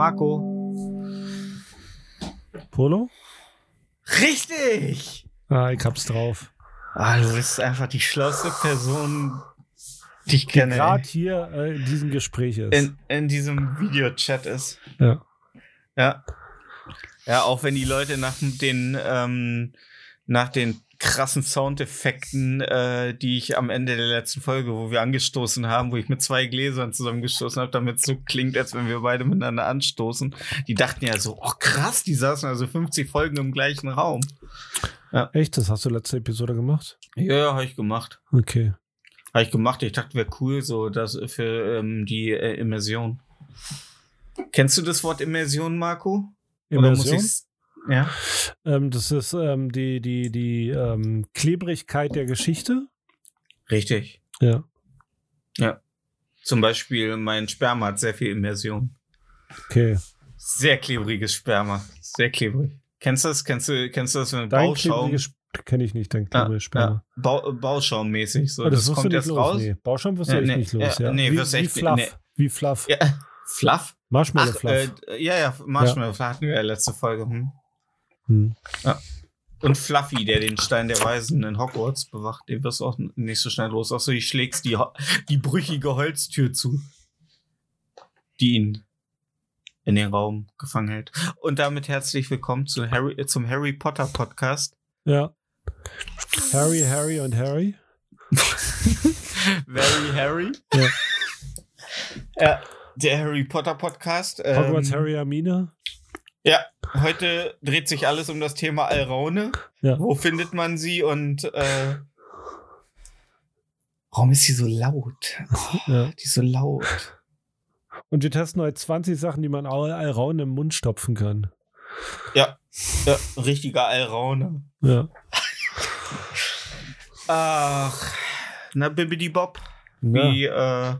Marco. Polo? Richtig! Ah, ich hab's drauf. Ah, du bist einfach die schlauste Person, die ich kenne. Gerade hier äh, in diesem Gespräch ist. in, in diesem Videochat ist. ja. Ja. Ja, auch wenn die Leute nach den, ähm, nach den krassen Soundeffekten, äh, die ich am Ende der letzten Folge, wo wir angestoßen haben, wo ich mit zwei Gläsern zusammengestoßen habe, damit es so klingt, als wenn wir beide miteinander anstoßen. Die dachten ja so, oh krass, die saßen also 50 Folgen im gleichen Raum. Echt? Das hast du letzte Episode gemacht? Ja, ja, habe ich gemacht. Okay. Habe ich gemacht. Ich dachte, wäre cool, so das für ähm, die äh, Immersion. Kennst du das Wort Immersion, Marco? Oder muss Immersion? Ja. Ähm, das ist ähm, die, die, die ähm, Klebrigkeit der Geschichte. Richtig. Ja. Zum Beispiel mein Sperma hat sehr viel Immersion. Okay. Sehr klebriges Sperma. Sehr klebrig. Kennst du das? Kennst du, kennst du das mit Dein Bauschaum? kenne ich nicht, dein Ja, klebriges Sperma. ja. Bau, Bauschaummäßig. So. Ah, das, das, kommt erst los. raus. Nee. Bauschaum wirst du Ja, echt nee. nicht los. Ja, Ja, nee, wie, wirst wie echt- Fluff. nee. Wie Fluff. Ja. Fluff? Marshmallow Ach, Fluff. äh, ja, ja, Marshmallow Fluff hatten wir ja letzte Folge. Hm. Hm. Und Fluffy, der den Stein der Weisen in Hogwarts bewacht, den wirst du auch nicht so schnell los. Außer du schlägst die, die brüchige Holztür zu, die ihn in den Raum gefangen hält. Und damit herzlich willkommen zu Harry, äh, zum Harry Potter Podcast. Ja. Harry, Harry und Harry. Very Harry. Ja. Ja, der Harry Potter Podcast. Ähm, Hogwarts Harry Hermine. Ja, heute dreht sich alles um das Thema Alraune. Ja. Wo findet man sie und äh, warum ist sie so laut? Oh, Ja. Die ist so laut. Und wir testen heute 20 Sachen, die man Al- Alraun im Mund stopfen kann. Ja, ja richtiger Alraune. Ja. Ach, na Bibidi Bob, wie, äh,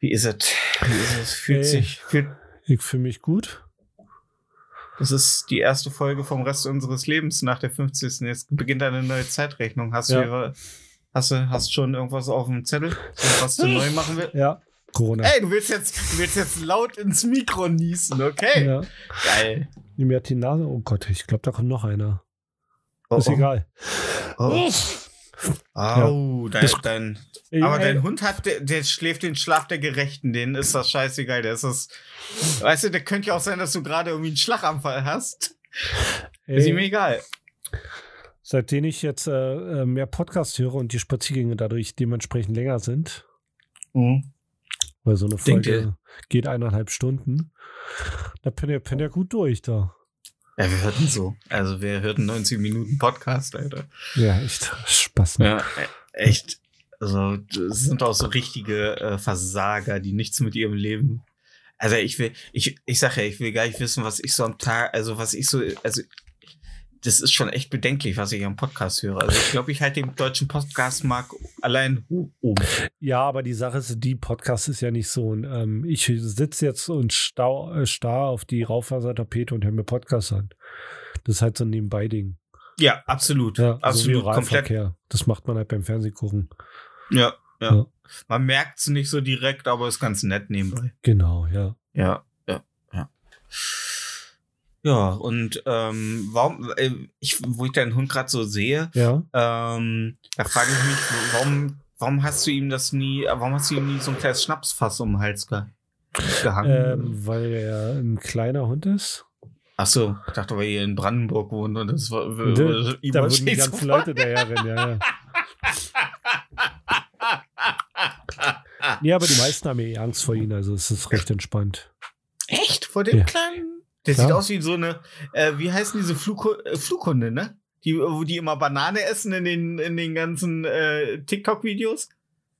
wie ist es? Wie ist es? Fühlt Ey. sich, fühlt, Ich fühle mich gut. Das ist die erste Folge vom Rest unseres Lebens nach der 50. Jetzt beginnt eine neue Zeitrechnung. Hast Ja. du, ihre- hast du, hast schon irgendwas auf dem Zettel, was du neu machen willst? Ja. Corona. Ey, du willst jetzt, du willst jetzt laut ins Mikro niesen, okay? Ja. Geil. Mir hat die Nase. Oh Gott, ich glaube, da kommt noch einer. Oh, ist oh. egal. Oh. Au, dein, Das- dein, Ey, aber ey, dein Hund hat, der, der schläft den Schlaf der Gerechten, denen ist das scheißegal, der ist das, weißt du, der könnte ja auch sein, dass du gerade irgendwie einen Schlaganfall hast. Ist ihm ey, egal. seitdem ich jetzt äh, äh, mehr Podcast höre und die Spaziergänge dadurch dementsprechend länger sind, weil so eine Folge geht eineinhalb Stunden, da pennt er, pennt er gut durch da. Ja, wir hörten so. Also wir hörten 90 Minuten Podcast, Alter. Ja, echt Spaß. Ne? Ja, e- echt. Also, das sind auch so richtige äh, Versager, die nichts mit ihrem Leben. Also ich will, ich, ich sag ja, ich will gar nicht wissen, was ich so am Tag, also was ich so, also das ist schon echt bedenklich, was ich am Podcast höre. Also ich glaube, ich halte den deutschen Podcastmarkt allein oben. Ja, aber die Sache ist, die Podcast ist ja nicht so. ein, Ähm, ich sitze jetzt und stau, äh, starr auf die Raufasertapete und höre mir Podcasts an. Das ist halt so ein Nebenbei-Ding. Ja, absolut. Ja, also absolut. wie komplett. Das macht man halt beim Fernsehen gucken. Ja, ja. Ja. Man merkt es nicht so direkt, aber ist ganz nett nebenbei. Genau, ja. Ja, ja, ja. Ja, und ähm, warum, äh, ich, wo ich deinen Hund gerade so sehe, Ja. ähm, da frage ich mich, warum, warum hast du ihm das nie, warum hast du ihm nie so ein kleines Schnapsfass um den Hals ge gehangen? Ähm, weil er ein kleiner Hund ist. Ach so, ich dachte, weil ihr in Brandenburg wohnt und das war, Da, da ihm wurden die ganzen Leute daher rennen, ja, ja. Nee, aber die meisten haben eh Angst vor ihnen, also es ist recht entspannt. Echt? vor dem Ja. kleinen? Der Klar. sieht aus wie so eine, äh, wie heißen diese Flughu äh, Flughunde, ne? Die, wo die immer Banane essen in den, in den ganzen äh, TikTok-Videos.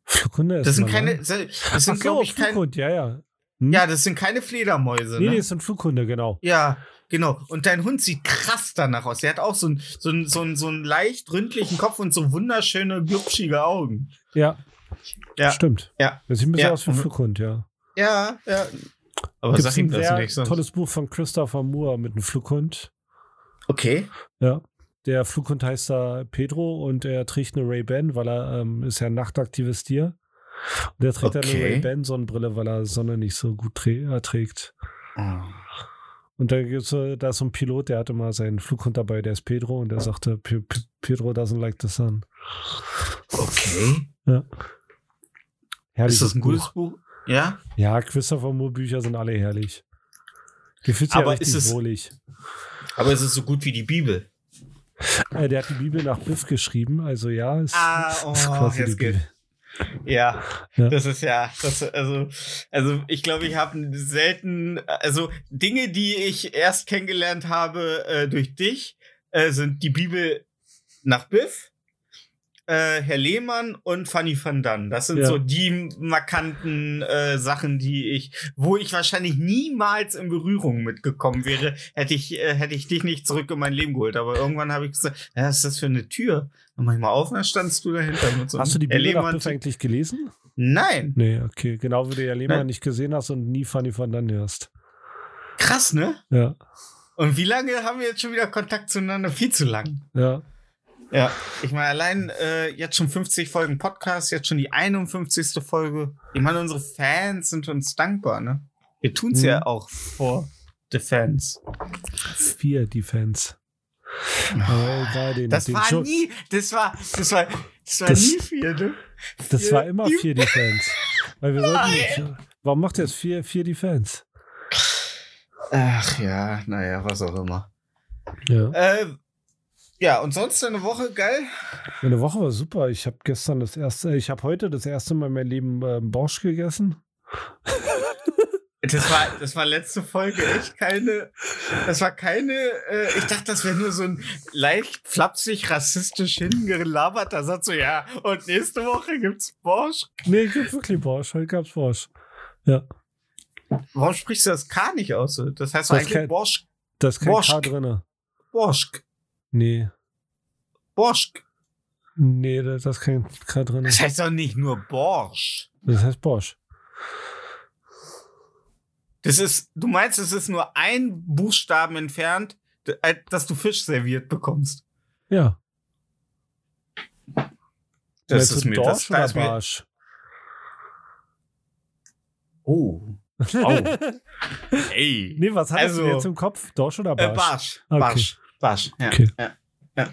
Flughunde ist Das sind keine, ne? das sind, so, glaube ich, keine. Flughund, ja, ja. Hm? Ja, das sind keine Fledermäuse, nee, ne? nee, es sind Flughunde, genau. Ja, genau. Und dein Hund sieht krass danach aus. Der hat auch so einen so so einen- so einen leicht ründlichen Kopf und so wunderschöne, glubschige Augen. Ja, Ja. stimmt. Ja. Das sieht ein bisschen Ja. aus wie ein Flughund, ja. Ja, ja. Aber Gibt's sag ihm ein das sehr nicht. Sonst. tolles Buch von Christopher Moore mit einem Flughund. Okay. Ja. Der Flughund heißt da Pedro und er trägt eine Ray-Ban, weil er ähm, ist ja ein nachtaktives Tier. Und er trägt Okay. eine Ray-Ban Sonnenbrille, weil er Sonne nicht so gut trä- erträgt. Oh. Und da gibt's so, da ist so ein Pilot, der hatte mal seinen Flughund dabei, der ist Pedro und der sagte, "Pe- Pe- Pedro doesn't like the sun. Okay. Herrlich. Ist das ein gutes Buch? Ja. Ja, Christopher Moore Bücher sind alle herrlich. Gefühlt sich ja Aber richtig ist es- wohlig. Aber es ist so gut wie die Bibel. Äh, der hat die Bibel nach Biff geschrieben, also ja, ist, Ah, oh, ist quasi jetzt die. Bibel. Ja, Ja. das ist ja, das, also, also ich glaube, ich habe selten, also Dinge, die ich erst kennengelernt habe äh, durch dich, äh, sind die Bibel nach Biff, äh, Herr Lehmann und Fanny van Dann. Das sind Ja. so die markanten äh, Sachen, die ich, wo ich wahrscheinlich niemals in Berührung mitgekommen wäre, hätte ich, äh, hätte ich dich nicht zurück in mein Leben geholt. Aber irgendwann habe ich gesagt, ja, was ist das für eine Tür? Und manchmal auf, und dann standst du dahinter so Hast du die Herr Biff eigentlich gelesen? Nein. Nee, okay. Genau wie du ja Lehmann Nein. nicht gesehen hast und nie Fanny van Dann hörst. Krass, ne? Ja, Und wie lange haben wir jetzt schon wieder Kontakt zueinander? Viel zu lang. ja. Ja. Ich meine, allein äh, jetzt schon 50 Folgen Podcast, jetzt schon die 51. Folge. Ich meine, unsere Fans sind uns dankbar, ne? Wir tun's Mhm. ja auch vor the Fans. Vier Defense. Aber egal, den, Das den war Jo- nie, das war, das war, das war Das- nie viel, ne? das vier war immer Die- vier Defense. Weil wir sollten nicht, warum macht ihr jetzt vier, vier Defense? Ach ja, naja, was auch immer. Ja. Äh, ja, und sonst eine Woche geil? Meine Woche war super. Ich habe gestern das erste, ich habe heute das erste Mal in meinem Leben ähm, Borsch gegessen. Das war, das war letzte Folge echt keine, das war keine, äh, ich dachte, das wäre nur so ein leicht flapsig rassistisch hingelaberter Satz, so, ja, und nächste Woche gibt's Borsch. Nee, gibt wirklich Borsch. Heute gab's Borsch. Ja, Warum sprichst du das K nicht aus? Das heißt Das eigentlich kann- Borsch, da ist kein K Borschk. drin. Nee, Borschk. nee, da da ist kein K drin. Das heißt doch nicht nur Borsch. Das heißt Borsch. Das ist, du meinst, es ist nur ein Buchstaben entfernt, äh, dass du Fisch serviert bekommst. Ja. Das ist mir, Dorsch das, da oder ist mir, Barsch? oh. Ey. nee, was hattest Also- du jetzt im Kopf? Dorsch oder Äh, Barsch? Barsch. Okay. Barsch. Barsch. Ja. Okay. ja. ja.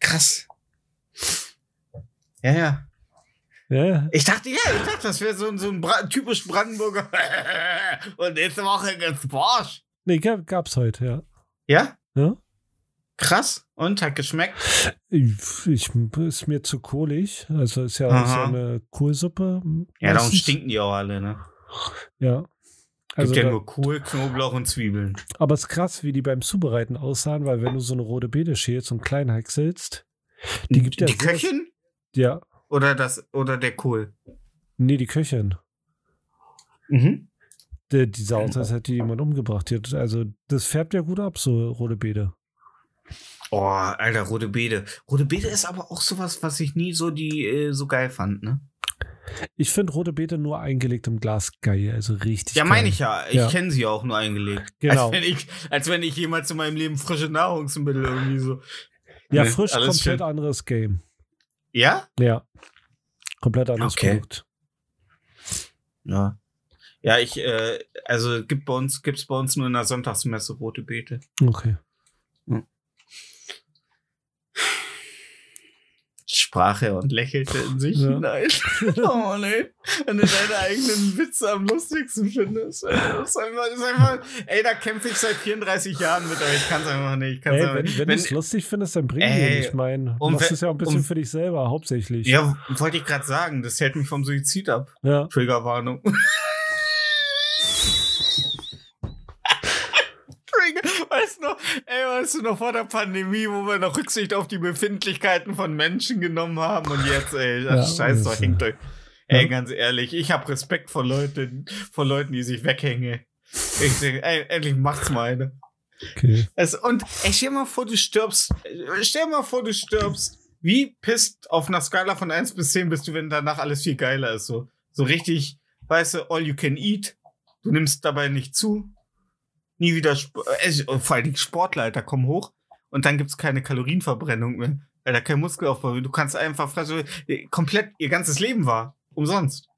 Krass. Ja, ja. Ja, Ich dachte, ja, ich dachte, das wäre so, ein- so ein Bra typisch Brandenburger. Und nächste Woche gibt's Barsch. nee, gab, gab's heute, ja. Ja? Ja. Krass. Und hat geschmeckt. Ich, ich, ist mir zu kohlig. Also ist ja, ist ja eine Kohlsuppe. Ja, darum stinken die auch alle, ne? Ja. Gibt Also ja da, nur Kohl, Knoblauch und Zwiebeln. aber es ist krass, wie die beim Zubereiten aussahen, weil wenn du so eine rote Beete schälst und klein häckselst, die gibt ja die sehr- Köchin ja, oder das oder der Kohl? nee, die Köchin. Mhm. Die, die sah aus, als hätte die jemand umgebracht. Die hat, also, das färbt ja gut ab, so rote Beete. Oh, alter, rote Beete. Rote Beete ist aber auch sowas, was ich nie so die äh, so geil fand, ne? Ich finde rote Beete nur eingelegt im Glas geil, also richtig Ja, meine ich ja. Ich Ja. kenne sie auch nur eingelegt. Genau. Als wenn, ich, als wenn ich jemals in meinem Leben frische Nahrungsmittel irgendwie so. Ja, Nee, frisch, komplett schön. anderes Game. Ja? Ja. Komplett anderes Okay. Produkt. Ja. Ja, ich, äh, also gibt bei uns, gibt's bei uns nur in der Sonntagsmesse rote Beete. Okay. Sprach er und lächelte in sich Ja. hinein. oh nee, wenn du deine eigenen Witze am lustigsten findest. ey, Das ist einfach, das ist einfach, ey, da kämpfe ich seit 34 Jahren mit, aber ich kann es einfach nicht. Ey, einfach wenn wenn du es lustig findest, dann bring Ey, ihn. Ich meine, du machst es ja auch ein bisschen und- für dich selber, hauptsächlich. ja, wollte ich gerade sagen, das hält mich vom Suizid ab. Ja. Triggerwarnung. Weißt du noch, ey, weißt du noch vor der Pandemie, wo wir noch Rücksicht auf die Befindlichkeiten von Menschen genommen haben und jetzt, ey, Ja, scheiß doch, hängt euch. Ey, ganz ehrlich, ich habe Respekt vor Leuten, vor Leuten, die sich weghängen. Ich denke, ey, endlich macht's mal eine. Okay. Es, und ey, stell dir mal vor, du stirbst. Stell dir mal vor, du stirbst. Wie pisst auf einer Skala von 1 bis 10 bist du, wenn danach alles viel geiler ist? So, so richtig, weißt du, all you can eat. Du nimmst dabei nicht zu. Nie wieder, Sp- äh, vor allem Sportleiter kommen hoch und dann gibt's keine Kalorienverbrennung mehr. Weil da kein Muskelaufbau. Du kannst einfach fressen, äh, komplett ihr ganzes Leben war. Umsonst.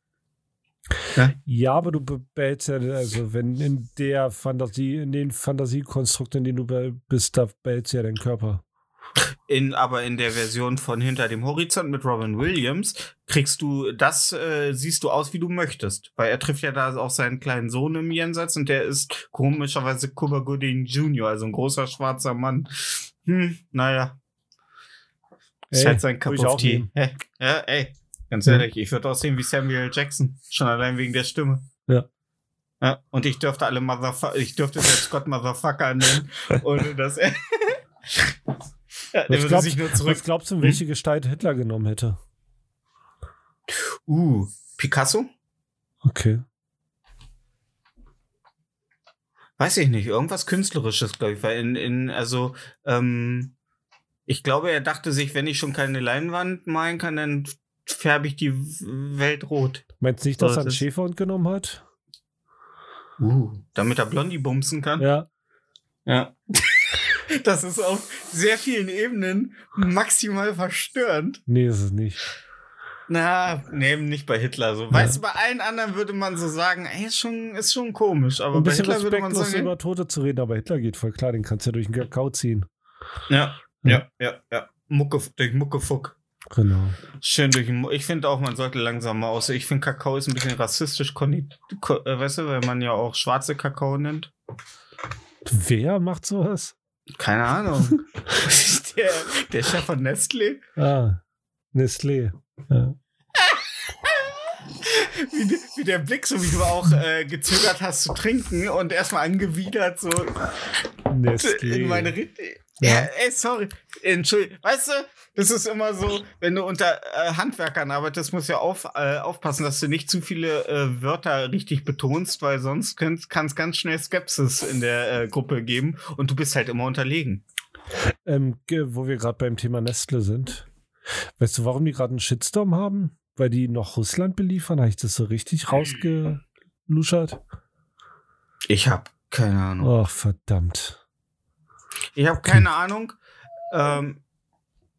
Ja, aber du be- behältst ja, also wenn in der Fantasie, in den Fantasiekonstrukt, in denen du bist, da behältst du ja deinen Körper. In, aber in der Version von Hinter dem Horizont mit Robin Williams kriegst du das, äh, siehst du aus, wie du möchtest. Weil er trifft ja da auch seinen kleinen Sohn im Jenseits und der ist komischerweise Cuba Gooding Jr., also ein großer schwarzer Mann. Hm, naja. Ist halt sein Cup of Tea. Hä? Ja, ey. Ganz ehrlich, ich würde aussehen wie Samuel. Jackson. Schon allein wegen der Stimme. Ja. Ja, und ich dürfte alle Motherfucker, ich dürfte selbst Gott Motherfucker nennen, ohne dass er. Was glaubst, sich nur zurück. was glaubst du, welche Gestalt Hitler genommen hätte? Uh, Picasso? Okay. Weiß ich nicht, irgendwas Künstlerisches, glaube ich, weil in, in also, ähm, ich glaube, er dachte sich, wenn ich schon keine Leinwand malen kann, dann färbe ich die Welt rot. Meinst du nicht, dass er einen Schäferhund genommen hat? Uh. Damit er Blondie bumsen kann. Ja. Ja. Das ist auf sehr vielen Ebenen maximal verstörend. Nee, ist es nicht. Na, nee, nicht bei Hitler. So. Weißt du, bei allen anderen würde man so sagen, ey, ist schon, ist schon komisch. Aber Ein bei Hitler würde man sagen, über Tote zu reden, aber Hitler geht voll klar, den kannst du ja durch den Kakao ziehen. ja, ja, ja, ja. Mucke, durch Muckefuck. Genau. Schön durch den Ich finde auch, man sollte langsam mal aus. Ich finde, Kakao ist ein bisschen rassistisch, äh, weißt du, weil man ja auch schwarze Kakao nennt. Wer macht sowas? Keine Ahnung. der, der Chef von Nestlé. Ah, Nestlé. Ja. Wie, wie der Blick, so wie du auch äh, gezögert hast zu trinken und erstmal angewidert so Nestlé. in meine Rede. Ja. Ey, sorry. Entschuldigung. Weißt du, das ist immer so, wenn du unter äh, Handwerkern arbeitest, musst du ja auf, äh, aufpassen, dass du nicht zu viele äh, Wörter richtig betonst, weil sonst kann es ganz schnell Skepsis in der äh, Gruppe geben und du bist halt immer unterlegen. Ähm, wo wir gerade beim Thema Nestle sind. Weißt du, warum die gerade einen Shitstorm haben? Weil die noch Russland beliefern? Habe ich das so richtig rausgeluschert? Ich hab keine Ahnung. Ach, verdammt. Ich habe keine Ahnung. Ähm,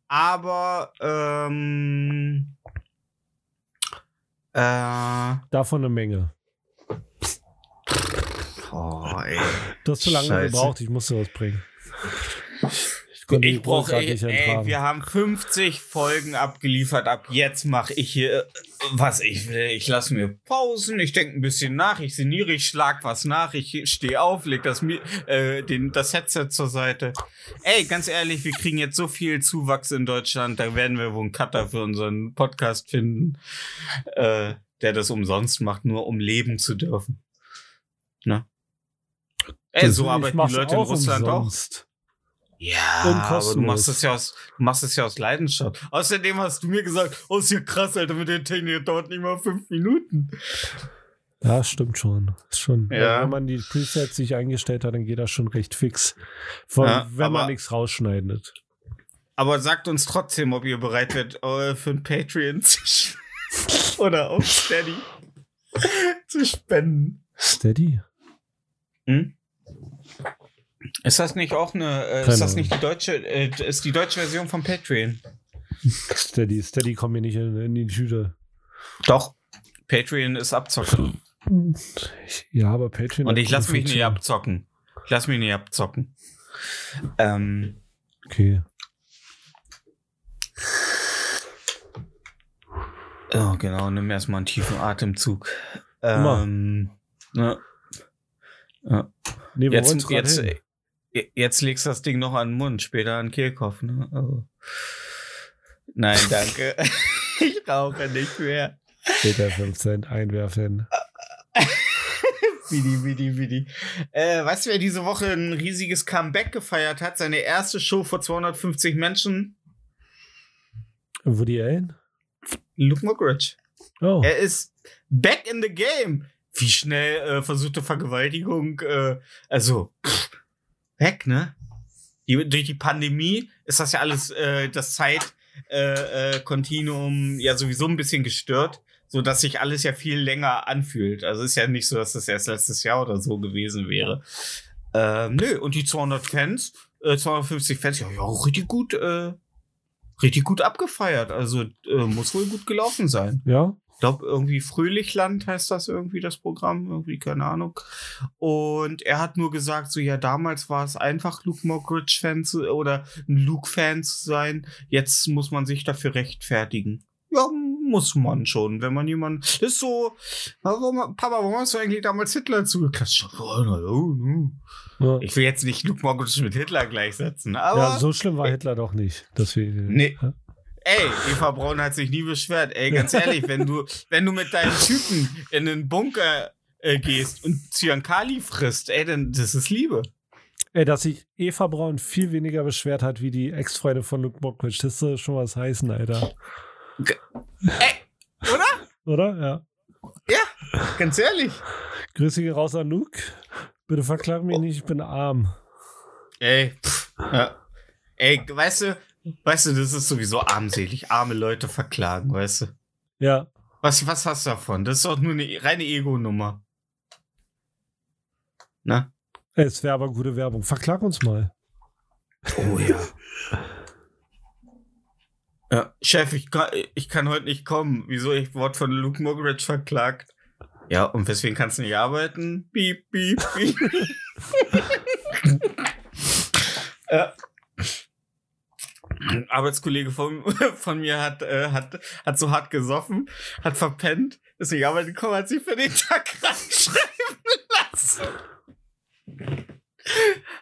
aber ähm, äh, Davon eine Menge. oh, ey. Du hast zu lange Scheiße. gebraucht, ich musste was bringen. Ich brauche, ey, ey, wir haben 50 Folgen abgeliefert. Ab jetzt mache ich hier, äh, was ich will. Ich lasse mir Pausen, ich denke ein bisschen nach, ich sinniere, ich schlag was nach, ich stehe auf, leg das, äh, den, das Headset zur Seite. Ey, ganz ehrlich, wir kriegen jetzt so viel Zuwachs in Deutschland, da werden wir wohl einen Cutter für unseren Podcast finden, äh, der das umsonst macht, nur um leben zu dürfen. Ne? Ey, so arbeiten die Leute in Russland umsonst. auch. Ja, aber du machst es ja aus, du machst es ja aus Leidenschaft. Außerdem hast du mir gesagt, oh, ist ja krass, Alter, mit der Technik dauert nicht mal fünf Minuten. Ja, stimmt schon. Schon. Ja. Wenn man die Presets sich eingestellt hat, dann geht das schon recht fix. Vor, Ja, wenn man aber- nichts rausschneidet. Aber sagt uns trotzdem, ob ihr bereit werdet, äh, für ein Patreon oder auf Steady zu spenden. Steady? Hm? Ist das nicht auch eine, äh, ist das nicht die deutsche, äh, ist die deutsche Version von Patreon? Steady. Steady kommt mir nicht in, in die Tüte. Doch. Patreon ist abzocken. Ja, aber Patreon. Und ich lasse mich nicht abzocken. Ich lasse mich nicht abzocken. Ähm, Okay. oh, genau, nimm erstmal einen tiefen Atemzug. Immer. Ähm, ja. Ja. Nee, Jetzt, jetzt, hin. Jetzt legst du das Ding noch an den Mund, später an den Kehlkopf. Ne? Also. Nein, danke. ich rauche nicht mehr. Später 5 Cent einwerfen. Die, wie die. Äh, weißt du, wer diese Woche ein riesiges Comeback gefeiert hat? Seine erste Show vor 250 Menschen? Woody Allen? Luke Mockridge. Oh. Er ist back in the game. Wie schnell äh, versuchte Vergewaltigung, äh, also pff, weg, ne? Die, durch die Pandemie ist das ja alles, äh, das Zeitkontinuum äh, äh, Kontinuum ja sowieso ein bisschen gestört, so dass sich alles ja viel länger anfühlt. Also ist ja nicht so, dass das erst letztes Jahr oder so gewesen wäre. Ähm, nö, und die 200 Fans, äh, 250 Fans, ja, ja, richtig gut, äh, richtig gut abgefeiert. Also äh, muss wohl gut gelaufen sein. Ja? Ich glaube, irgendwie Fröhlichland heißt das irgendwie, das Programm, irgendwie, keine Ahnung. Und er hat nur gesagt, so, ja, damals war es einfach, Luke Mockridge-Fan zu, oder ein Luke-Fan zu sein. Jetzt muss man sich dafür rechtfertigen. Ja, muss man schon, wenn man jemand, das ist so, warum, Papa, warum hast du eigentlich damals Hitler zugeklatscht? No. Ja. Ich will jetzt nicht Luke Mockridge mit Hitler gleichsetzen, aber. ja, so schlimm war Hitler doch nicht. Deswegen, Nee. Ja. Ey, Eva Braun hat sich nie beschwert. Ey, ganz ehrlich, wenn du, wenn du mit deinen Typen in den Bunker äh, gehst und Zyankali frisst, ey, dann das ist Liebe. Ey, dass sich Eva Braun viel weniger beschwert hat wie die Ex-Freundin von Luke Mockridge, das soll schon was heißen, Alter. Ey, oder? Oder? Ja. Ja, ganz ehrlich. Grüße gehen raus an Luke. Bitte verklag mich nicht, ich bin arm. Ey, pff, ja. Ey, weißt du, weißt du, das ist sowieso armselig, arme Leute verklagen, weißt du. Ja. Was, was hast du davon? Das ist doch nur eine reine Ego-Nummer. Na? Es wäre aber gute Werbung. Verklag uns mal. Oh ja. Ja, Chef, ich kann, ich kann heute nicht kommen. Wieso? Ich wurde von Luke Mockridge verklagt. Ja, und weswegen kannst du nicht arbeiten? Piep, piep, piep. ja. Ein Arbeitskollege von, von mir hat, äh, hat, hat so hart gesoffen, hat verpennt, ist nicht arbeiten gekommen, hat sich für den Tag krank schreiben lassen.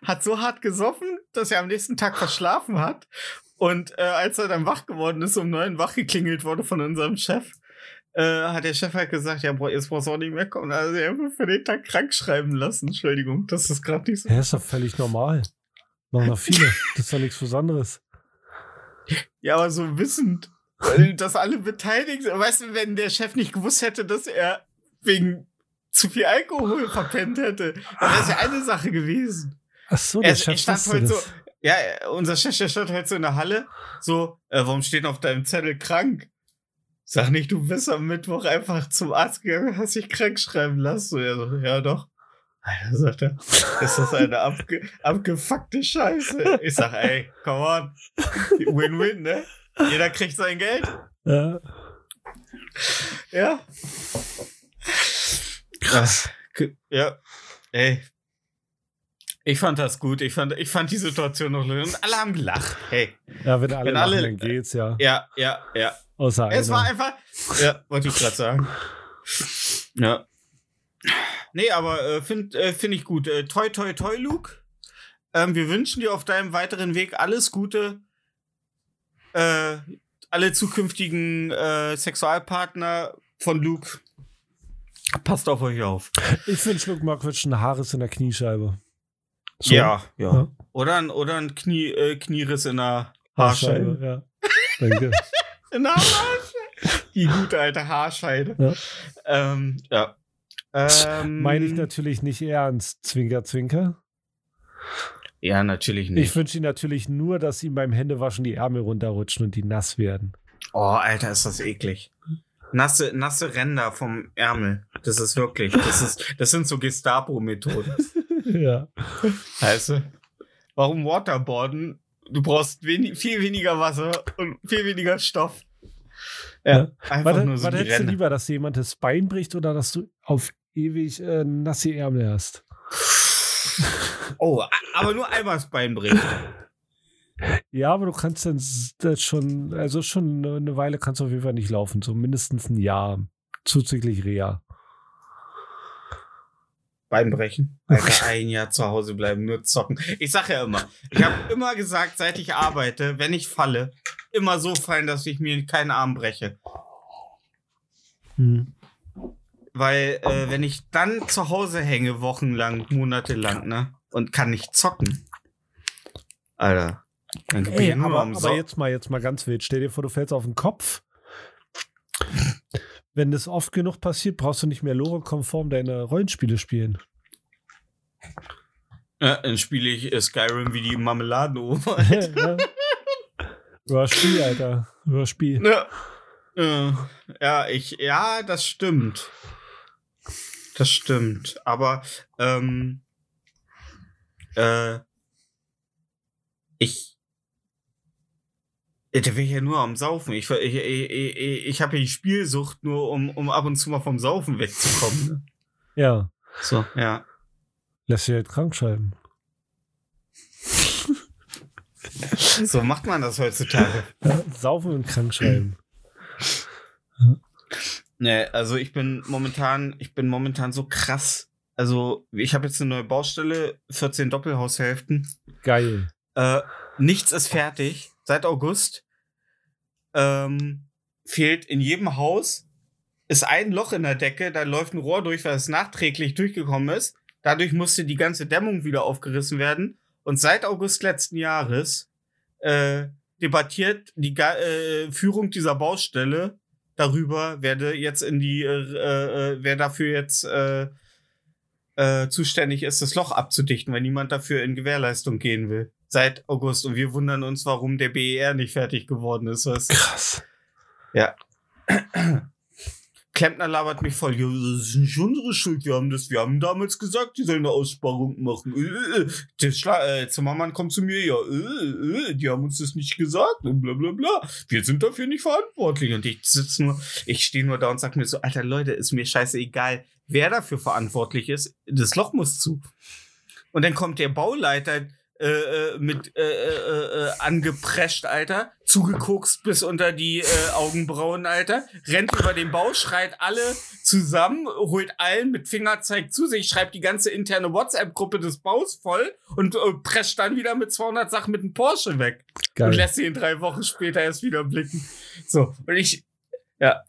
Hat so hart gesoffen, dass er am nächsten Tag verschlafen hat. Und äh, als er dann wach geworden ist, um neun wach geklingelt wurde von unserem Chef, äh, hat der Chef halt gesagt, ja, boah, jetzt brauchst du auch nicht mehr kommen. Also er einfach für den Tag krank schreiben lassen. Entschuldigung, das ist gerade nicht so. Ja, ist doch völlig normal. Machen doch viele. Das ist doch nichts Besonderes. Ja, aber so wissend, dass alle beteiligt sind. Weißt du, wenn der Chef nicht gewusst hätte, dass er wegen zu viel Alkohol verpennt hätte, dann wäre es ja eine Sache gewesen. Ach so, Er, der er Chef stand heute so, ja, unser Chef, der stand heute so in der Halle, so, äh, warum steht auf deinem Zettel krank? Sag nicht, du bist am Mittwoch einfach zum Arzt gegangen, hast dich krank schreiben lassen. So, ja doch. Alter, sagt er, ist das eine abge abgefuckte Scheiße? Ich sag, ey, come on. Win-win, ne? Jeder kriegt sein Geld. Ja. Ja. Krass. Ja. Ey. Ich fand das gut. Ich fand, ich fand die Situation noch lustig. Und alle haben gelacht. Hey. ja, wenn alle Wenn lachen, alle- dann geht's ja. Ja, ja, ja. Außer Es war einer. einfach. Ja, wollte ich gerade sagen. Ja. Nee, aber äh, finde äh, find ich gut. Äh, toi, toi, toi, Luke. Ähm, wir wünschen dir auf deinem weiteren Weg alles Gute. Äh, alle zukünftigen äh, Sexualpartner von Luke. Passt auf euch auf. Ich wünsche Luke Mockridge ein Haares in der Kniescheibe. So, Ja, ja. Ja. Oder ein, oder ein Knie, äh, Knieriss in der Haarscheide. Haarscheibe, ja. Danke. In der Haarscheide. Die gute alte Haarscheide. Ja. Ähm, ja. Ähm, Meine ich natürlich nicht ernst, Zwinker, Zwinker. Ja, natürlich nicht. Ich wünsche ihm natürlich nur, dass ihm beim Händewaschen die Ärmel runterrutschen und die nass werden. oh, Alter, ist das eklig. Nasse, nasse Ränder vom Ärmel. Das ist wirklich, das ist, das sind so Gestapo-Methoden. ja. Weißt du? Warum Waterboarden? Du brauchst wenig, viel weniger Wasser und viel weniger Stoff. Ja, einfach Was, nur so was hättest du Ränder. lieber, dass jemand das Bein bricht oder dass du auf ewig äh, nasse Ärmel hast? Oh, aber nur einmal das Bein bricht. Ja, aber du kannst dann das schon, also schon eine- eine Weile kannst du auf jeden Fall nicht laufen, so mindestens ein Jahr. Zuzüglich Reha. Bein brechen. Alter, ein Jahr zu Hause bleiben, nur zocken. Ich sag ja immer, ich habe immer gesagt, seit ich arbeite, wenn ich falle, immer so fallen, dass ich mir keinen Arm breche. Hm. Weil äh, wenn ich dann zu Hause hänge, wochenlang, monatelang, ne? Und kann nicht zocken. Alter. Dann Ey, ich nur aber, am aber jetzt mal, jetzt mal ganz wild. Stell dir vor, du fällst auf den Kopf. Wenn das oft genug passiert, brauchst du nicht mehr Lore-konform deine Rollenspiele spielen. Ja, dann spiele ich äh, Skyrim wie die Marmeladenoma. ja. Überspiel, Alter. Überspiel. Ja. Äh, ja, ich, ja, das stimmt. Das stimmt. Aber ähm, äh, ich, der will ja nur am Saufen. Ich, ich, ich, ich, ich habe ja die Spielsucht nur, um, um ab und zu mal vom Saufen wegzukommen. Ne? Ja. So, ja. Lässt sich halt krank schreiben. So macht man das heutzutage. Ja, saufen und krank schreiben. Nee, also ich bin momentan, ich bin momentan so krass. Also, ich habe jetzt eine neue Baustelle, 14 Doppelhaushälften. Geil. Äh, nichts ist fertig. Seit August ähm, fehlt in jedem Haus ist ein Loch in der Decke, da läuft ein Rohr durch, weil es nachträglich durchgekommen ist. Dadurch musste die ganze Dämmung wieder aufgerissen werden. Und seit August letzten Jahres äh, debattiert die Ga äh, Führung dieser Baustelle darüber, wer da jetzt in die, äh, äh, wer dafür jetzt äh, äh, zuständig ist, das Loch abzudichten, weil niemand dafür in Gewährleistung gehen will. Seit August. Und wir wundern uns, warum der BER nicht fertig geworden ist. Was? Krass. Klempner labert mich voll. Ja, das ist nicht unsere Schuld. Wir haben das, wir haben damals gesagt, die sollen eine Aussparung machen. Äh, äh, äh. Der Schla äh, Zimmermann kommt zu mir, ja, äh, äh, die haben uns das nicht gesagt und bla bla bla. Wir sind dafür nicht verantwortlich. Und ich sitze nur, ich stehe nur da und sag mir so, Alter Leute, ist mir scheißegal, wer dafür verantwortlich ist. Das Loch muss zu. Und dann kommt der Bauleiter äh, äh, mit äh, äh, äh, angeprescht, Alter, zugekokst bis unter die äh, Augenbrauen, Alter, rennt über den Bau, schreit alle zusammen, holt allen mit Fingerzeig zu sich, schreibt die ganze interne WhatsApp-Gruppe des Baus voll und äh, prescht dann wieder mit 200 Sachen mit dem Porsche weg und Geil. lässt sie in drei Wochen später erst wieder blicken. So, und ich, ja.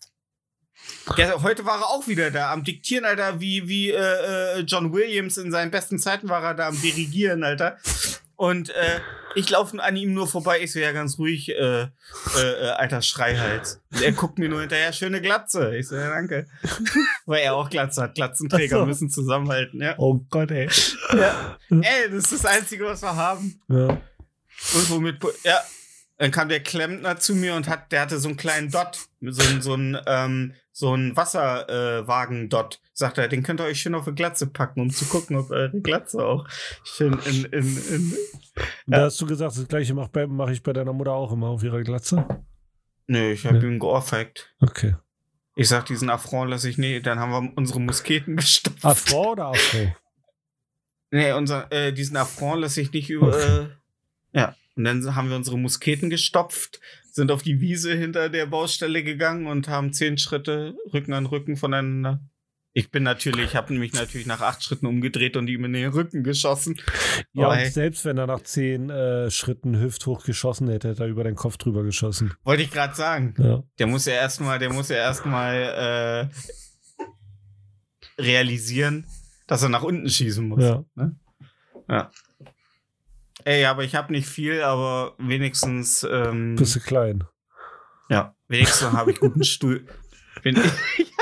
Heute war er auch wieder da am Diktieren, Alter, wie, wie äh, äh, John Williams in seinen besten Zeiten war er da am Dirigieren, Alter. Und äh, ich laufe an ihm nur vorbei, ich so, ja, ganz ruhig, äh, äh, alter Schreihals. Und er guckt mir nur hinterher, schöne Glatze. Ich so, ja, danke. Weil er auch Glatze hat. Glatzenträger so. müssen zusammenhalten, ja. Oh Gott, ey. ja. Ey, das ist das Einzige, was wir haben. Ja. Und womit, ja. Dann kam der Klempner zu mir und hat, der hatte so einen kleinen Dot, so so ein, ähm, so ein Wasserwagen-Dot. Sagt er, den könnt ihr euch schön auf eine Glatze packen, um zu gucken, ob eure Glatze auch schön in, in, in. Da hast du gesagt, das gleiche mache mach ich bei deiner Mutter auch immer auf ihrer Glatze. Nö, ich habe Nee. ihn geohrfeigt. Okay. Ich sag, diesen Affront lasse ich nicht, dann haben wir unsere Musketen gestopft. Afro oder Afro? Nee, unser, äh, diesen Affront lasse ich nicht über. Okay. Äh, ja. Und dann haben wir unsere Musketen gestopft, sind auf die Wiese hinter der Baustelle gegangen und haben zehn Schritte Rücken an Rücken voneinander. Ich bin natürlich, habe mich natürlich nach acht Schritten umgedreht und ihm in den Rücken geschossen. Ja, Oh, und selbst wenn er nach zehn äh, Schritten hüfthoch geschossen hätte, hätte er über den Kopf drüber geschossen. Wollte ich gerade sagen. Ja. Der muss ja erstmal, der muss ja erstmal äh, realisieren, dass er nach unten schießen muss. Ja. Ne? Ja. Ey, aber ich habe nicht viel, aber wenigstens, ähm, Bist du klein. ja, wenigstens habe ich guten Stuhl. Bin ich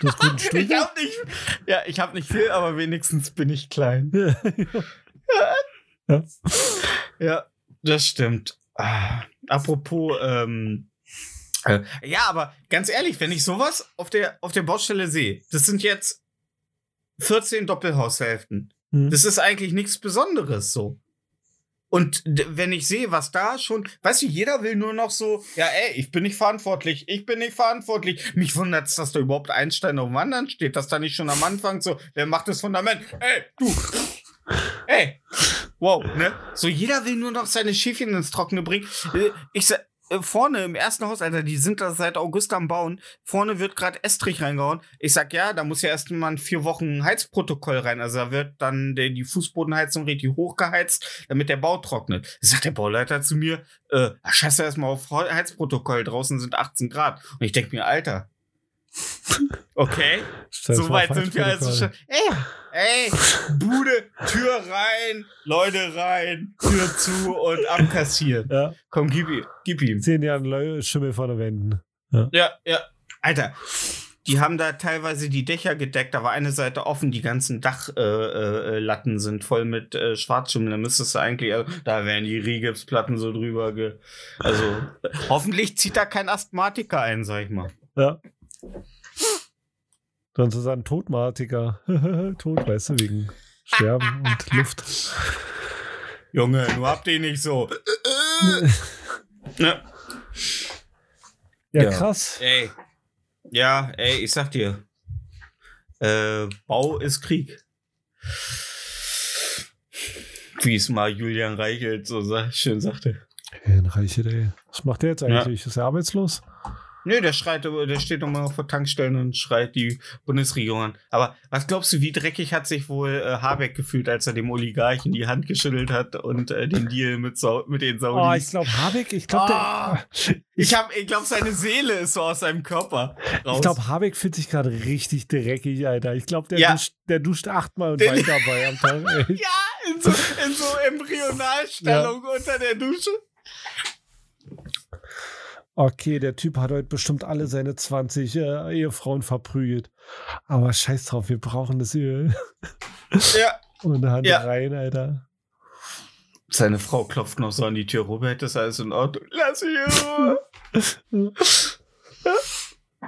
Du hast guten Stuhl. ich habe nicht, ja, ich habe nicht viel, aber wenigstens bin ich klein. ja. Ja, das stimmt. Ah, apropos, ähm, äh, ja, aber ganz ehrlich, wenn ich sowas auf der, auf der Baustelle sehe, das sind jetzt 14 Doppelhaushälften. Hm. Das ist eigentlich nichts Besonderes so. Und wenn ich sehe, was da schon, weißt du, jeder will nur noch so, ja, ey, ich bin nicht verantwortlich, ich bin nicht verantwortlich. Mich wundert's, dass da überhaupt ein Stein auf dem anderen steht, dass da nicht schon am Anfang so, wer macht das Fundament? Ey, du! Ey! Wow, ne? So, jeder will nur noch seine Schäfchen ins Trockene bringen. Äh, Ich sa- äh, vorne im ersten Haus, Alter, die sind da seit August am Bauen. Vorne wird gerade Estrich reingehauen. Ich sag, ja, da muss ja erst mal ein vier Wochen Heizprotokoll rein. Also da wird dann die Fußbodenheizung richtig hochgeheizt, damit der Bau trocknet. Sagt der Bauleiter zu mir, äh, scheiße erst mal auf Heizprotokoll, draußen sind 18 Grad. Und ich denk mir, Alter, Okay, Das so war weit falsch sind wir also schon. Ey, ey, Bude, Tür rein, Leute rein, Tür zu und abkassieren. Ja, Komm, gib, ihm- gib ihm. zehn Jahre Leu- Schimmel von den Wänden. Ja, ja. Alter, die haben da teilweise die Dächer gedeckt, da war eine Seite offen, die ganzen Dachlatten äh, äh, Latten sind voll mit äh, Schwarzschimmel. Da müsstest du eigentlich, also, da wären die Rigipsplatten so drüber ge. Also, äh, hoffentlich zieht da kein Asthmatiker ein, sag ich mal. Ja. Sonst ist er ein Todmatiker. Tod, weißt du, wegen Sterben und Luft. Junge, du habt den nicht so. Ja, Ja. krass. Ey. Ja, ey, ich sag dir. Äh, Bau ist Krieg. Wie es mal Julian Reichelt so schön sagte. Herrn Reiche, ey. Was macht der jetzt eigentlich? Ist er arbeitslos? Nö, der schreit, aber- der steht nochmal vor Tankstellen und schreit die Bundesregierung an. Aber was glaubst du, wie dreckig hat sich wohl äh, Habeck gefühlt, als er dem Oligarchen die Hand geschüttelt hat und äh, den Deal mit, Sau mit den Oh, Saudis? ich glaube, Habeck, ich glaube, Ah, ich hab, ich glaube, seine Seele ist so aus seinem Körper raus. ich glaube, Habeck fühlt sich gerade richtig dreckig, Alter. Ich glaube, der, Ja. duscht, der duscht achtmal und Den- weint dabei am Tag. Ey. Ja, in so, in so Embryonalstellung unter der Dusche. Okay, der Typ hat heute bestimmt alle seine 20 äh, Ehefrauen verprügelt. Aber scheiß drauf, wir brauchen das Öl. Ja. Und Hand Ja. rein, Alter. Seine Frau klopft noch so an die Tür. Robert, ist alles in Ordnung? Lass mich in Ruhe.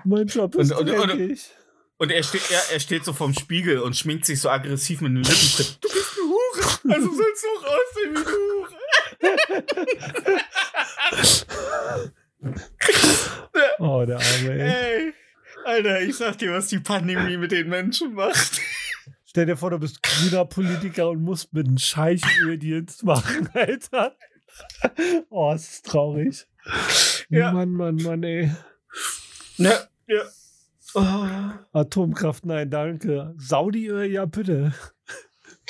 Mein Job ist Und- und- und- dreckig. Und er steht, er, er steht so vorm Spiegel und schminkt sich so aggressiv mit einem Lippenstift. Du bist eine Hure. Also sollst du auch aussehen wie eine Hure. Oh, der Arme, ey. Ey. Alter, ich sag dir, was die Pandemie mit den Menschen macht. Stell dir vor, du bist grüner Politiker und musst mit einem Scheich Öldienst machen, Alter. Oh, es ist traurig. Ja. Mann, Mann, Mann, ey. Ja, ja. Oh. Atomkraft, nein, danke. Saudi-Öl, ja, bitte.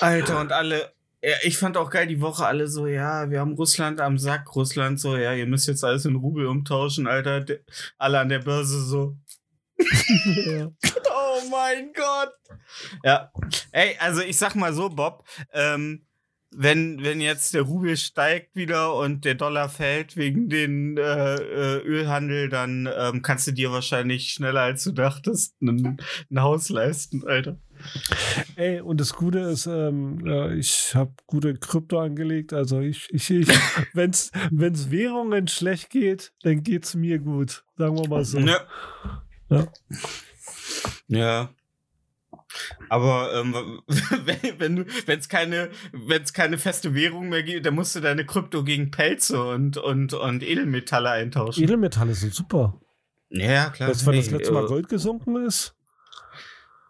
Alter, und alle. Ja, ich fand auch geil die Woche alle so, ja, wir haben Russland am Sack. Russland so, ja, ihr müsst jetzt alles in Rubel umtauschen, Alter. Alle an der Börse so. ja. Oh mein Gott. Ja. Ey, also ich sag mal so, Bob, ähm, wenn, wenn jetzt der Rubel steigt wieder und der Dollar fällt wegen den äh, äh, Ölhandel, dann ähm, kannst du dir wahrscheinlich schneller als du dachtest ein, ein Haus leisten, Alter. Ey, und das Gute ist, ähm, äh, ich habe gute Krypto angelegt. Also ich, ich, ich wenn's, wenn's Währungen schlecht geht, dann geht's mir gut. Sagen wir mal so. Ja. Ja. Ja. Aber ähm, wenn, wenn wenn es keine, wenn es keine feste Währung mehr gibt, dann musst du deine Krypto gegen Pelze und und und Edelmetalle eintauschen. Edelmetalle sind super. ja, klar. Weißt du, wann das letzte Mal äh, Gold gesunken ist?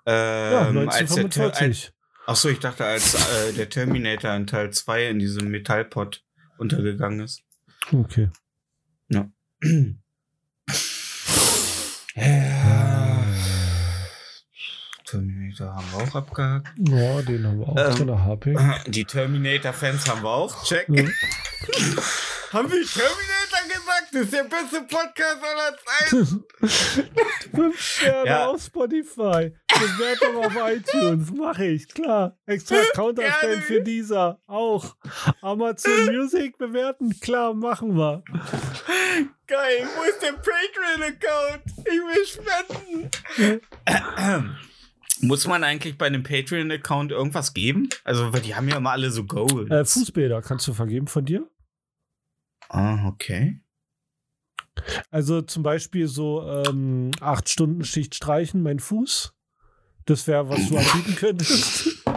Ähm, Ja, als der Ter- 1945. Achso, ich dachte, als äh, der Terminator in Teil 2 in diesem Metallpot untergegangen ist. Okay. Ja. Terminator haben wir auch abgehakt. Ja, den haben wir auch Ähm, der HP. Die Terminator-Fans haben wir auch. Check. Ja. Haben wir Terminator gesagt? Das ist der beste Podcast aller Zeiten. Fünf Sterne Ja. auf Spotify. Bewertung auf iTunes. Mache ich, klar. Extra Account erstellen für dieser. Auch. Amazon Music bewerten. Klar, machen wir. Geil. Wo ist der Patreon-Account? Ich will spenden. Muss man eigentlich bei einem Patreon-Account irgendwas geben? Also, weil die haben ja immer alle so Goals. Äh, Fußbilder kannst du vergeben von dir? ah, okay. Also zum Beispiel so ähm, acht Stunden Schicht streichen, mein Fuß. Das wäre, was du anbieten könntest.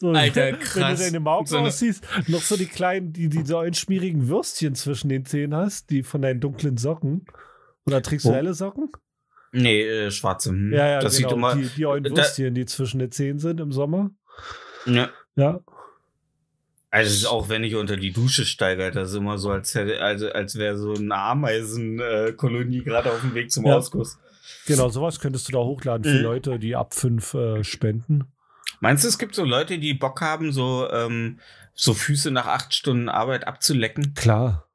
So, Alter, Wenn krass. du deine Mauken So aussiehst, noch so die kleinen, die, die so ein schmierigen Würstchen zwischen den Zähnen hast, die von deinen dunklen Socken. Oder trägst du Oh. helle Socken? Nee, äh, schwarze. hm. Ja, ja, das genau. sieht immer. die, die ollen da- Würstchen, die zwischen den Zähnen sind im Sommer. Ja. Ja. Also auch wenn ich unter die Dusche steige, das ist immer so, als hätte, also als wäre so eine Ameisenkolonie gerade auf dem Weg zum Ja. Ausguss. Genau, sowas könntest du da hochladen für Mhm. Leute, die ab fünf äh, spenden. Meinst du, es gibt so Leute, die Bock haben, so, ähm, so Füße nach acht Stunden Arbeit abzulecken? Klar.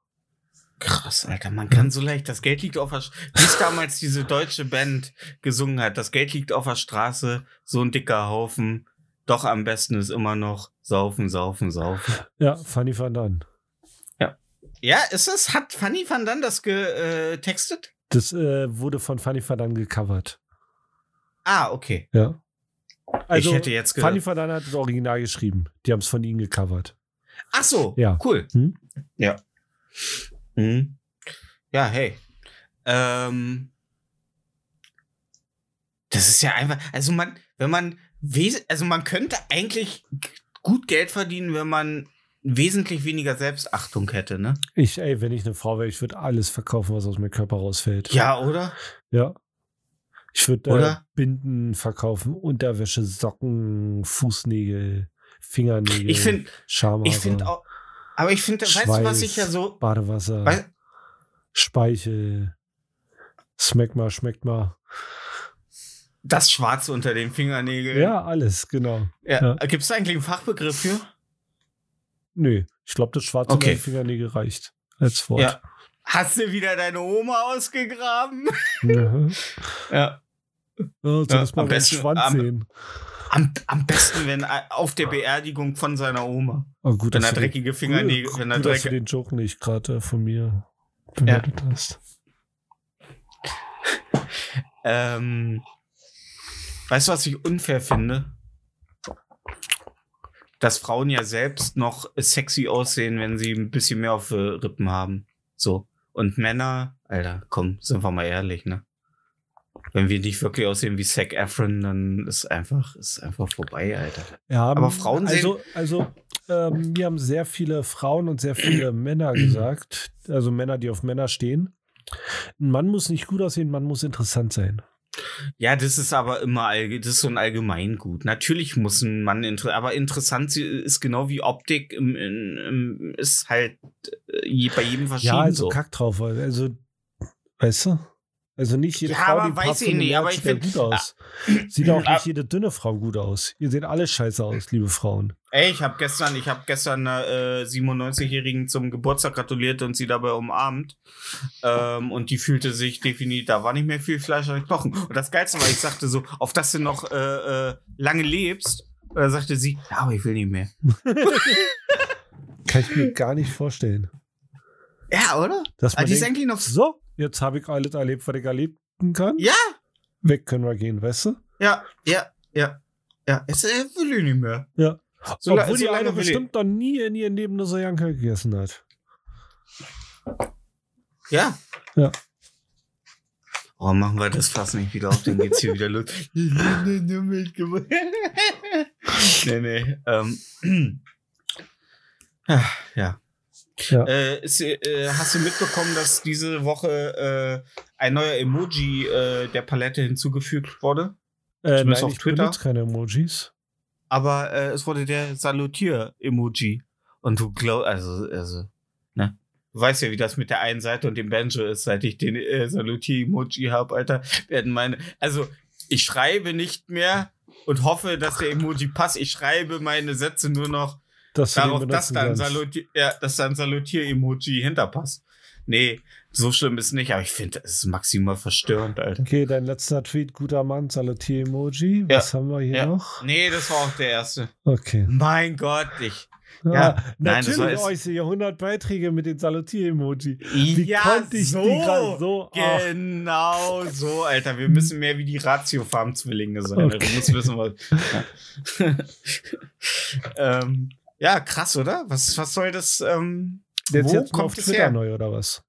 Krass, Alter, man kann so leicht, das Geld liegt auf der Straße, bis damals diese deutsche Band gesungen hat, das Geld liegt auf der Straße, so ein dicker Haufen, doch am besten ist immer noch saufen, saufen, saufen. Ja, Fanny van Dan. Ja, ist es? Hat Fanny van Dan das getextet? Das äh, wurde von Fanny van Dan gecovert. Ah, okay. Ja. Also, ich hätte jetzt Fanny gedacht. van Dan hat das Original geschrieben. Die haben es von ihnen gecovert. Ach so, Ja. cool. Hm? Ja. Mhm. Ja, hey. Ähm, das ist ja einfach, also man, wenn man, also man könnte eigentlich gut Geld verdienen, wenn man wesentlich weniger Selbstachtung hätte, ne? Ich, ey, wenn ich eine Frau wäre, ich würde alles verkaufen, was aus meinem Körper rausfällt. Ja, oder? Ja. Ich würde äh? Binden verkaufen, Unterwäsche, Socken, Fußnägel, Fingernägel, Ich finde, ich finde auch, aber ich finde, weißt du, was ich ja so, Badewasser, Speichel, schmeckt mal, schmeckt mal. Das Schwarze unter den Fingernägeln. Ja, alles, genau. ja. ja. Gibt es eigentlich einen Fachbegriff für? Nö, ich glaube, das Schwarze Okay. unter den Fingernägel reicht als Wort. Ja. Hast du wieder deine Oma ausgegraben? Mhm. Ja. Oh, Ja, am besten- Schwanz am- sehen. Am, am besten, wenn äh, auf der Beerdigung von seiner Oma. Oh, gut, Wenn er dreckige Fingernägel, gut, wenn er gut, dass du dreckige. den Joke nicht gerade äh, von mir Ja. bewertet hast. Ähm, weißt du, was ich unfair finde? Dass Frauen ja selbst noch sexy aussehen, wenn sie ein bisschen mehr auf äh, Rippen haben. So. Und Männer, Alter, komm, sind wir mal ehrlich, ne? Wenn wir nicht wirklich aussehen wie Zac Efron, dann ist einfach, ist einfach vorbei, Alter. Ja, Aber Frauen also, also ähm, mir haben sehr viele Frauen und sehr viele Männer gesagt, also Männer, die auf Männer stehen. Ein Mann muss nicht gut aussehen, ein Mann muss interessant sein. Ja, das ist aber immer, das ist so ein Allgemeingut. Natürlich muss ein Mann, inter aber interessant ist genau wie Optik, im, im, im, ist halt äh, je, bei jedem verschieden Ja, also so. kack drauf. Also, weißt du? Also nicht jede Ja, Frau, die weiß ich nicht, aber ich sieht find- gut aus. Sieht auch Ah. nicht jede dünne Frau gut aus. Ihr seht alle scheiße aus, liebe Frauen. Ey, ich habe gestern, ich habe gestern einer äh, 97-Jährigen zum Geburtstag gratuliert und sie dabei umarmt. Ähm, und die fühlte sich definitiv, da war nicht mehr viel Fleisch an den Knochen. Und das Geilste war, ich sagte so, auf dass du noch äh, äh, lange lebst. Und da sagte sie, ja, aber ich will nicht mehr. Kann ich mir gar nicht vorstellen. Ja, oder? Dass man die ist denkt, eigentlich noch. so, jetzt habe ich alles erlebt, was ich erleben kann. Ja, Weg können wir gehen, weißt du? ja, ja, ja. Ja, es will ich nicht mehr. Ja. So Obwohl so die eine bestimmt noch nie in ihrem Leben eine Sojanka gegessen hat. Ja. Ja. Oh, machen wir das Fass nicht wieder auf, dann geht's hier wieder los. nee, nee. Ähm. Ah, Ja. Ja. Äh, ist, äh, hast du mitbekommen, dass diese Woche äh, ein neuer Emoji äh, der Palette hinzugefügt wurde? Äh, nein, auf ich Twitter. benutze keine Emojis. Aber äh, es wurde der Salutier-Emoji. Und du glaubst, also, also, ne? Du weißt ja, wie das mit der einen Seite und dem Banjo ist, seit ich den äh, Salutier-Emoji habe, Alter. Werden meine, also, ich schreibe nicht mehr und hoffe, dass der Emoji passt. Ich schreibe meine Sätze nur noch Den darauf, dass da ein kannst. Salutier, ja, Salutier-Emoji hinterpasst. Nee, so schlimm ist nicht, aber ich finde, es ist maximal verstörend, Alter. Okay, dein letzter Tweet, guter Mann, Salutier-Emoji. Was haben wir hier Ja. noch? Nee, das war auch der erste. Okay. Mein Gott, ich. Ja, Ja, nein, das war natürlich, euch sehe 100 Beiträge mit den Salutier-Emoji. Wie konnte ich so, die gerade so? Ach, Genau so, Alter. Wir müssen mehr wie die Ratio-Farm-Zwillinge sein. Alter. Du Okay. musst wissen, was. Ja. ähm, ja, krass, oder? Was, was soll das? Ähm, jetzt wo jetzt kommt auf es Twitter her? neu oder was?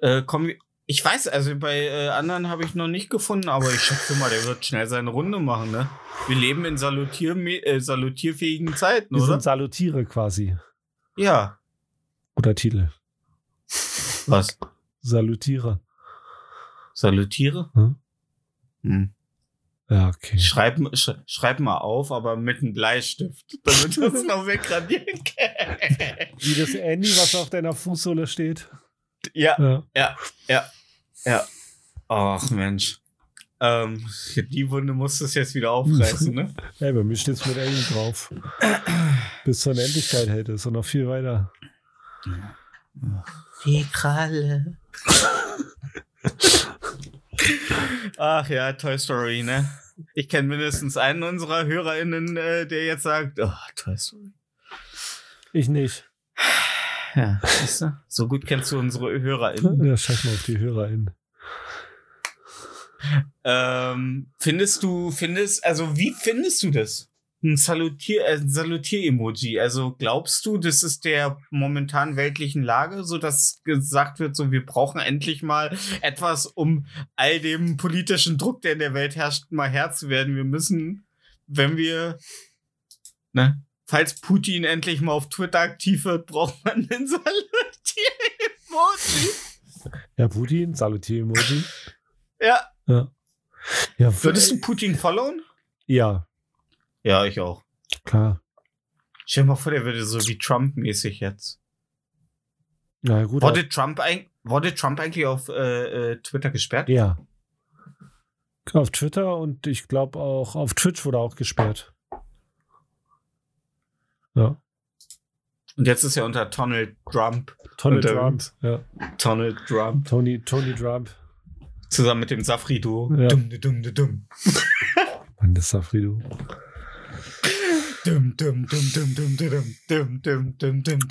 Äh, wir, ich weiß, also bei äh, anderen habe ich noch nicht gefunden, aber ich schätze mal, der wird schnell seine Runde machen, ne? Wir leben in Salutier, äh, salutierfähigen Zeiten, Wir oder? sind Salutiere quasi. Ja. Guter Titel. Was? Salutiere. Salutiere? Hm? Hm. Ja, okay. Schreib, sch, schreib mal auf, aber mit einem Bleistift, damit wir es noch wegradieren können. Wie das Andy, was auf deiner Fußsohle steht. ja, Ja. ja. Ach, Mensch. Ähm, die Wunde musst du es jetzt wieder aufreißen, ne? Hey, bei mir steht es mit Andy drauf. Bis zur Unendlichkeit hält es und noch viel weiter. Die Kralle. Ach ja, Toy Story, ne? Ich kenne mindestens einen unserer HörerInnen, äh, der jetzt sagt, oh, Toy Story. Ich nicht. Ja, siehst du? So gut kennst du unsere HörerInnen. Ja, scheiß mal auf die HörerInnen. Ähm, findest du, findest, also wie findest du das? Ein Salutier, äh, ein Salutier-Emoji. Also glaubst du, das ist der momentan weltlichen Lage, so dass gesagt wird, so wir brauchen endlich mal etwas, um all dem politischen Druck, der in der Welt herrscht, mal Herr zu werden. Wir müssen, wenn wir, ne, falls Putin endlich mal auf Twitter aktiv wird, braucht man einen Salutier-Emoji. Ja, Putin, Salutier-Emoji. Ja. Ja. Ja, Würdest du Putin followen? Ja, Ja, ich auch. klar. Stell dir mal vor, der würde so wie Trump-mäßig jetzt. Na gut. Wurde Trump, eig wurde Trump eigentlich auf äh, äh, Twitter gesperrt? Ja. Auf Twitter und ich glaube auch auf Twitch wurde auch gesperrt. Ja. Und jetzt ist er unter Donald Trump. Ähm, Trump. Ja. Donald Trump. Tony, Tony Trump. Zusammen mit dem Safri-Duo. Ja. Dumm, dumm, dumm, dumm. Mann, das Safrido.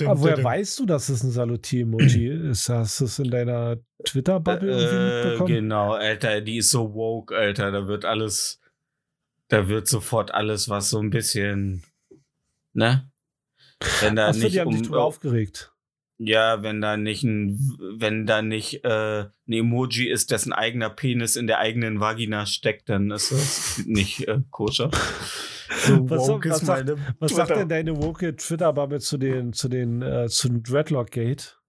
Aber woher weißt du, dass es ein Salutier-Emoji ist? Hast du es in deiner Twitter-Bubble irgendwie Äh, mitbekommen? genau, Alter, die ist so woke, Alter. Da wird alles, da wird sofort alles, was so ein bisschen, ne? Wenn da Achso, nicht die haben um, sich drüber aufgeregt. Ja, wenn da nicht ein, wenn da nicht äh, ein Emoji ist, dessen eigener Penis in der eigenen Vagina steckt, dann ist das nicht äh, koscher. So Was woke so- was sagt- meine Was sagt denn deine woke Twitter-Bubble zu den, zu den, äh, zu dem Dreadlock-Gate?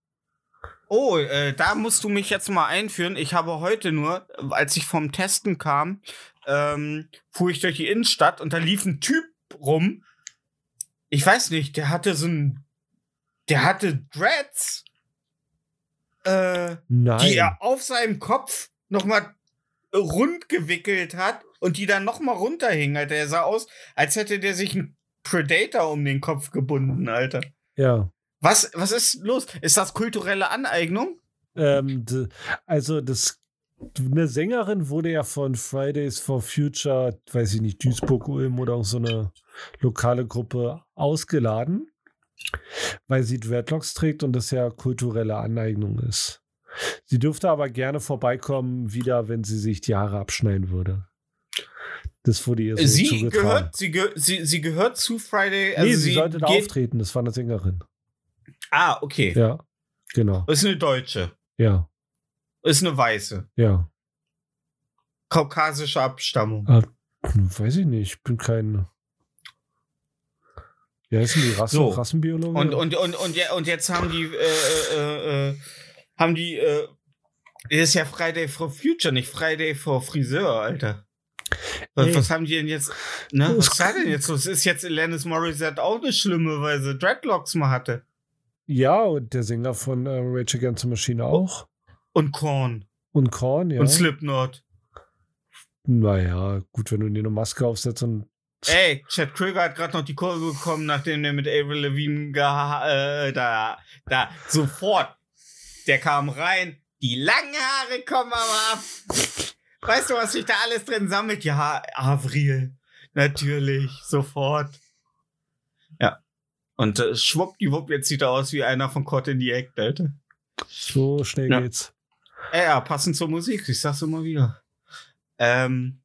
Oh, äh, da musst du mich jetzt mal einführen. Ich habe heute nur, als ich vom Testen kam, ähm, fuhr ich durch die Innenstadt und da lief ein Typ rum. Ich weiß nicht, der hatte so ein, der hatte Dreads. Äh, Nein. die er auf seinem Kopf nochmal rund gewickelt hat und die dann nochmal runterhingen, Alter. Er sah aus, als hätte der sich ein Predator um den Kopf gebunden, Alter. ja. Was, was ist los? Ist das kulturelle Aneignung? Ähm, also das eine Sängerin wurde ja von Fridays for Future, weiß ich nicht, Duisburg, Ulm oder auch so eine lokale Gruppe ausgeladen, weil sie Dreadlocks trägt und das ja kulturelle Aneignung ist. Sie dürfte aber gerne vorbeikommen, wieder, wenn sie sich die Haare abschneiden würde. Das wurde ihr so sie zugetragen. gehört, sie, ge sie, sie gehört zu Friday. Also nee, sie, sollte da auftreten, das war eine Sängerin. Ah, okay. Ja, genau. Ist eine Deutsche. Ja, Ist eine Weiße. ja. Kaukasische Abstammung. Hm, Weiß ich nicht, ich bin kein. Wie heißen die Rassen, So. Rassenbiologen? Und, und, und, und, ja- und jetzt haben die, äh, äh, äh, haben die, äh, ist ja Friday for Future, nicht Friday for Friseur, Alter. Was, was haben die denn jetzt, ne? Das- Was sei denn jetzt los? Ist jetzt Alanis Morissette auch eine schlimme, weil sie Dreadlocks mal hatte? ja, und der Sänger von äh, Rage Against the Machine auch. Und Korn. Und Korn, ja. Und Slipknot. Naja, gut, wenn du dir eine Maske aufsetzt und. Ey, Chad Krieger hat gerade noch die Kurve bekommen, nachdem der mit Avril Lavigne geha- äh, da, da, sofort. Der kam rein, die langen Haare kommen aber ab. Weißt du, was sich da alles drin sammelt? Ja, Avril. Natürlich, sofort. Ja. Und äh, schwuppdiwupp, jetzt sieht er aus wie einer von Caught in the Act, Alter. So schnell Ja. geht's. Äh, ja, passend zur Musik, ich sag's immer wieder. Ähm,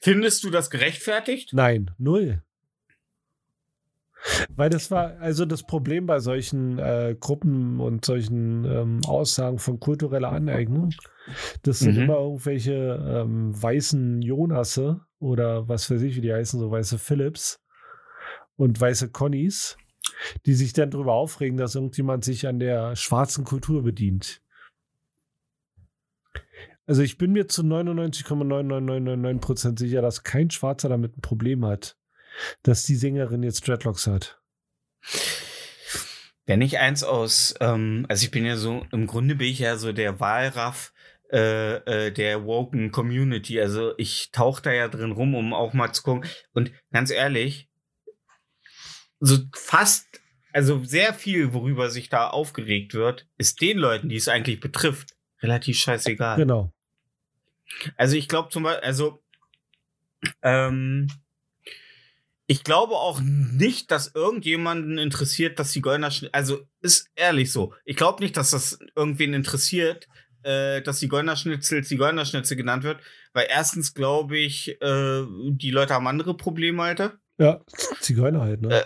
findest du das gerechtfertigt? Nein, null. Weil das war, also das Problem bei solchen äh, Gruppen und solchen ähm, Aussagen von kultureller Aneignung, das sind Mhm. immer irgendwelche ähm, weißen Jonasse oder was weiß ich, wie die heißen, so weiße Philips und weiße Connys, die sich dann darüber aufregen, dass irgendjemand sich an der schwarzen Kultur bedient. Also ich bin mir zu 99,99999% sicher, dass kein Schwarzer damit ein Problem hat, dass die Sängerin jetzt Dreadlocks hat. Wenn ich eins aus, ähm, also ich bin ja so, im Grunde bin ich ja so der Wahlraff äh, äh, der woken Community. Also ich tauche da ja drin rum, um auch mal zu gucken. Und ganz ehrlich, so fast, also sehr viel, worüber sich da aufgeregt wird, ist den Leuten, die es eigentlich betrifft, relativ scheißegal. Genau. Also ich glaube zum Beispiel, also ähm, ich glaube auch nicht, dass irgendjemanden interessiert, dass Zigeunerschnitzel, also ist ehrlich so, ich glaube nicht, dass das irgendwen interessiert, äh, dass Zigeunerschnitzel Zigeunerschnitzel genannt wird, weil erstens glaube ich, äh, die Leute haben andere Probleme, Alter. Ja, Zigeuner halt, ne? Äh,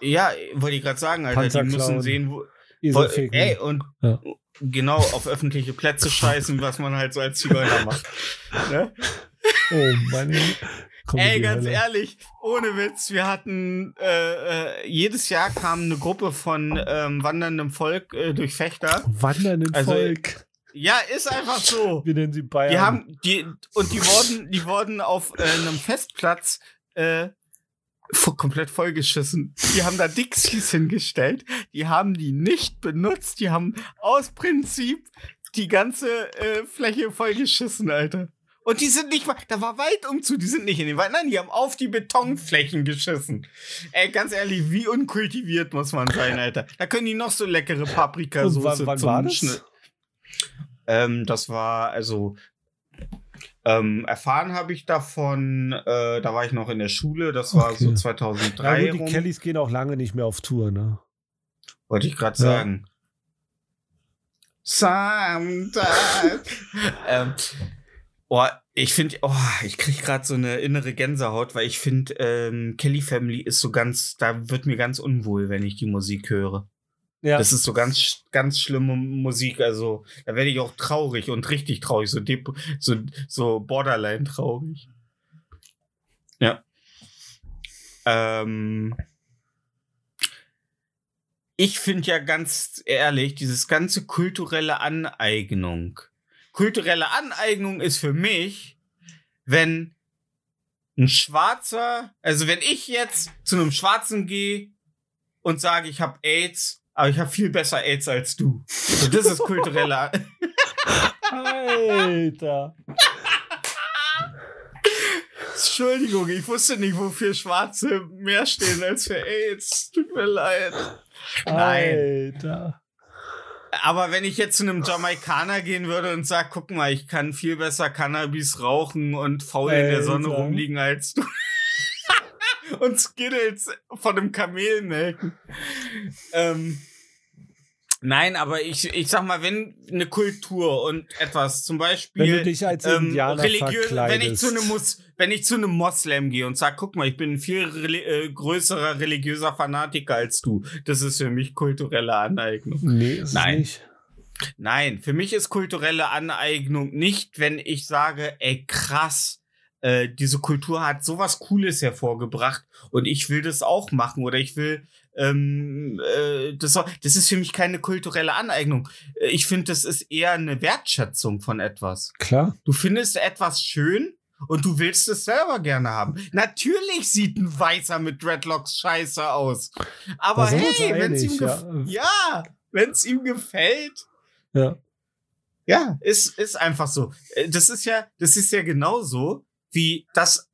Ja, wollte ich gerade sagen, Alter, Panzer die müssen klauen. sehen, wo, Voll, ey, und Ja. genau auf öffentliche Plätze scheißen, was man halt so als Zigeuner macht. Ne? Oh Mann, ey. Komm, Ey, ganz Hölle. ehrlich, ohne Witz, wir hatten äh, äh, jedes Jahr kam eine Gruppe von ähm, wanderndem Volk äh, durch Fechter. Wandernden Also, Volk. Ja, ist einfach so. Wir nennen sie Bayern. Die haben die und die wurden, die wurden auf äh, einem Festplatz äh, komplett vollgeschissen. Die haben da Dixies hingestellt. Die haben die nicht benutzt. Die haben aus Prinzip die ganze äh, Fläche vollgeschissen, Alter. Und die sind nicht mal, da war Wald umzu, die sind nicht in den Wald, nein, die haben auf die Betonflächen geschissen. Ey, ganz ehrlich, wie unkultiviert muss man sein, Alter. Da können die noch so leckere Und Paprikasauce wann, zum war das? Schnitt- ähm, das war, also, ähm, erfahren habe ich davon, äh, da war ich noch in der Schule, das war Okay. so Ja, 2003 gut, die Kellys gehen auch lange nicht mehr auf Tour, ne? wollte ich gerade Ja. sagen. Sometimes. ähm, oh, ich finde, oh, ich kriege gerade so eine innere Gänsehaut, weil ich finde, ähm, Kelly Family ist so ganz, da wird mir ganz unwohl, wenn ich die Musik höre. Ja. Das ist so ganz, ganz schlimme Musik. Also, da werde ich auch traurig und richtig traurig, so, dep so, so borderline traurig. Ja. Ähm, ich finde ja ganz ehrlich, dieses ganze kulturelle Aneignung. Kulturelle Aneignung ist für mich, wenn ein Schwarzer, also wenn ich jetzt zu einem Schwarzen gehe und sage, ich habe AIDS, aber ich habe viel besser AIDS als du. So, das ist kulturelle. Alter. Entschuldigung, ich wusste nicht, wofür Schwarze mehr stehen als für AIDS. Tut mir leid. Nein. Alter. Aber wenn ich jetzt zu einem Jamaikaner gehen würde und sag, guck mal, ich kann viel besser Cannabis rauchen und faul in der Sonne Alter. rumliegen als du. und Skittles von einem Kamel melken. Ähm, nein, aber ich, ich sag mal, wenn eine Kultur und etwas zum Beispiel. Wenn du dich als ähm, religiös, wenn ich zu einem Mus wenn ich zu einem Moslem gehe und sag, guck mal, ich bin ein viel reli äh, größerer religiöser Fanatiker als du, das ist für mich kulturelle Aneignung. Nee, ist Nein. es nicht. Nein, für mich ist kulturelle Aneignung nicht, wenn ich sage, ey krass, äh, diese Kultur hat sowas Cooles hervorgebracht und ich will das auch machen oder ich will ähm, äh, das, das ist für mich keine kulturelle Aneignung. Äh, Ich finde, das ist eher eine Wertschätzung von etwas. Klar. Du findest etwas schön und du willst es selber gerne haben. Natürlich sieht ein Weißer mit Dreadlocks scheiße aus. Aber hey, wenn es ihm, ja. ja, wenn's ihm gefällt, Ja. ja, ist, ist einfach so. Äh, Das ist ja, das ist ja genauso, wie das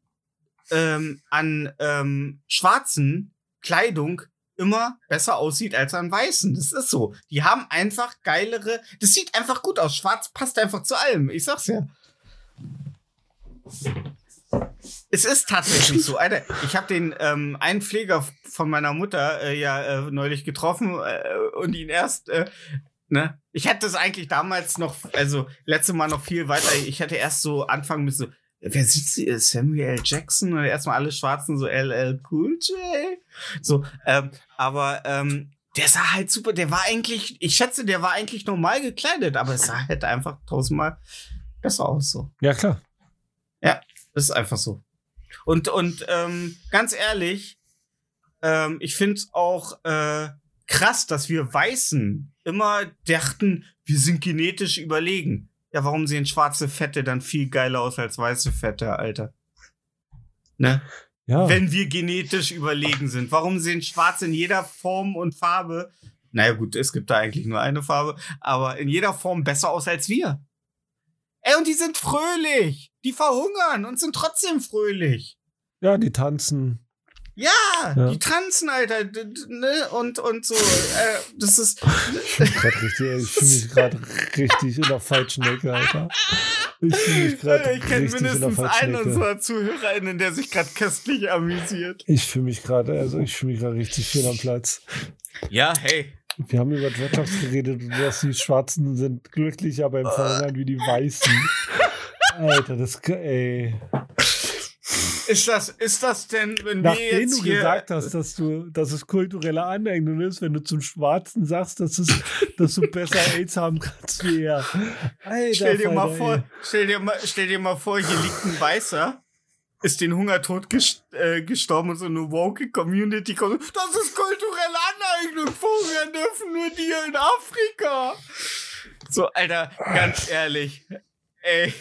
ähm, an ähm, schwarzen Kleidung immer besser aussieht als an weißen. Das ist so. Die haben einfach geilere. Das sieht einfach gut aus. Schwarz passt einfach zu allem. Ich sag's ja. Es ist tatsächlich so. Alter, ich habe den ähm, einen Pfleger von meiner Mutter äh, ja äh, neulich getroffen äh, und ihn erst äh, Ne? Ich hätte das eigentlich damals noch, also letzte Mal noch viel weiter. Ich hätte erst so anfangen müssen, so, wer sitzt hier? Samuel L. Jackson oder erstmal alle Schwarzen so LL Cool J. So, ähm, aber ähm, der sah halt super, der war eigentlich, ich schätze, der war eigentlich normal gekleidet, aber es sah halt einfach tausendmal besser aus so. Ja, klar. Das ist einfach so. Und, und ähm, ganz ehrlich, ähm, ich finde es auch äh, krass, dass wir Weißen immer dachten, wir sind genetisch überlegen. Ja, warum sehen schwarze Fette dann viel geiler aus als weiße Fette, Alter? Ne? Ja. Wenn wir genetisch überlegen sind. Warum sehen Schwarze in jeder Form und Farbe, naja gut, es gibt da eigentlich nur eine Farbe, aber in jeder Form besser aus als wir? Ey, und die sind fröhlich. Die verhungern und sind trotzdem fröhlich. ja, die tanzen. Ja, Ja. die tanzen, Alter. Ne? Und, und so. Äh, das ist. Ich fühle mich gerade richtig, ich fühle mich gerade richtig in der falschen Ecke, Alter. Ich fühle mich gerade Ich kenne mindestens einen unserer ZuhörerInnen, der sich gerade köstlich amüsiert. Ich fühle mich gerade, also ich fühle mich gerade richtig fehl am Platz. Ja, hey. Wir haben über Dreadlocks geredet und dass die Schwarzen sind glücklicher beim Verhungern wie die Weißen. Alter, das, ey. Ist das, ist das denn, wenn wir Nachdem jetzt du gesagt hast, dass du, dass es kulturelle Aneignung ist, wenn du zum Schwarzen sagst, dass, es, dass du besser AIDS haben kannst wie er. Alter, Stell dir mal vor, ey. stell dir mal, stell dir mal vor, hier liegt ein Weißer, ist den Hungertod ges äh, gestorben und so eine woke Community kommt. Das ist kulturelle Aneignung. Verhungern dürfen nur die in Afrika. So, Alter, ganz ehrlich. Ey.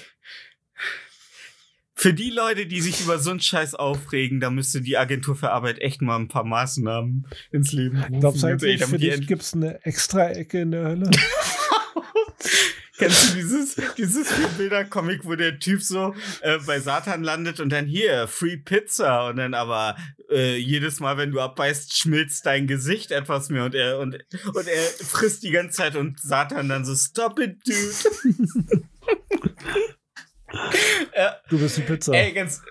Für die Leute, die sich über so einen Scheiß aufregen, da müsste die Agentur für Arbeit echt mal ein paar Maßnahmen ins Leben rufen. Glaubst du eigentlich, für dich gibt es eine extra Ecke in der Hölle? Kennst du dieses, dieses Bilder-Comic, wo der Typ so äh, bei Satan landet und dann hier, Free Pizza und dann aber äh, jedes Mal, wenn du abbeißt, schmilzt dein Gesicht etwas mehr und er, und, und er frisst die ganze Zeit und Satan dann so, stop it, dude. ja, Du bist die Pizza. ey, ganz,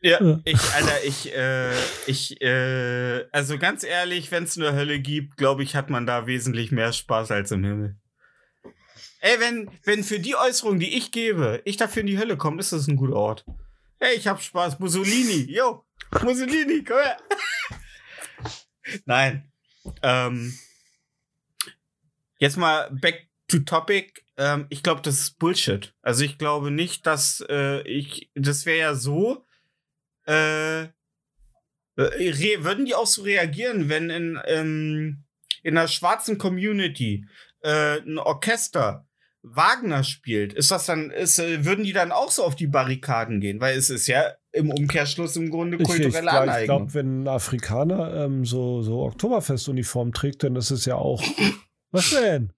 ja, Ja. ich, Alter, ich, äh, ich, äh, also ganz ehrlich, wenn es eine Hölle gibt, glaube ich, hat man da wesentlich mehr Spaß als im Himmel. Ey, wenn, wenn für die Äußerung, die ich gebe, ich dafür in die Hölle komme, ist das ein guter Ort. Ey, ich hab Spaß. Mussolini, yo, Mussolini, komm her. Nein. Ähm, jetzt mal back to topic. Ähm, ich glaube, das ist Bullshit. Also ich glaube nicht, dass äh, ich, das wäre ja so, äh, würden die auch so reagieren, wenn in, ähm, in einer schwarzen Community äh, ein Orchester Wagner spielt, ist das dann, ist, äh, würden die dann auch so auf die Barrikaden gehen? Weil es ist ja im Umkehrschluss im Grunde Ich, ich, kulturelle glaub- ich Aneignung. glaube, wenn ein Afrikaner ähm, so, so Oktoberfestuniform trägt, dann ist es ja auch. Was denn?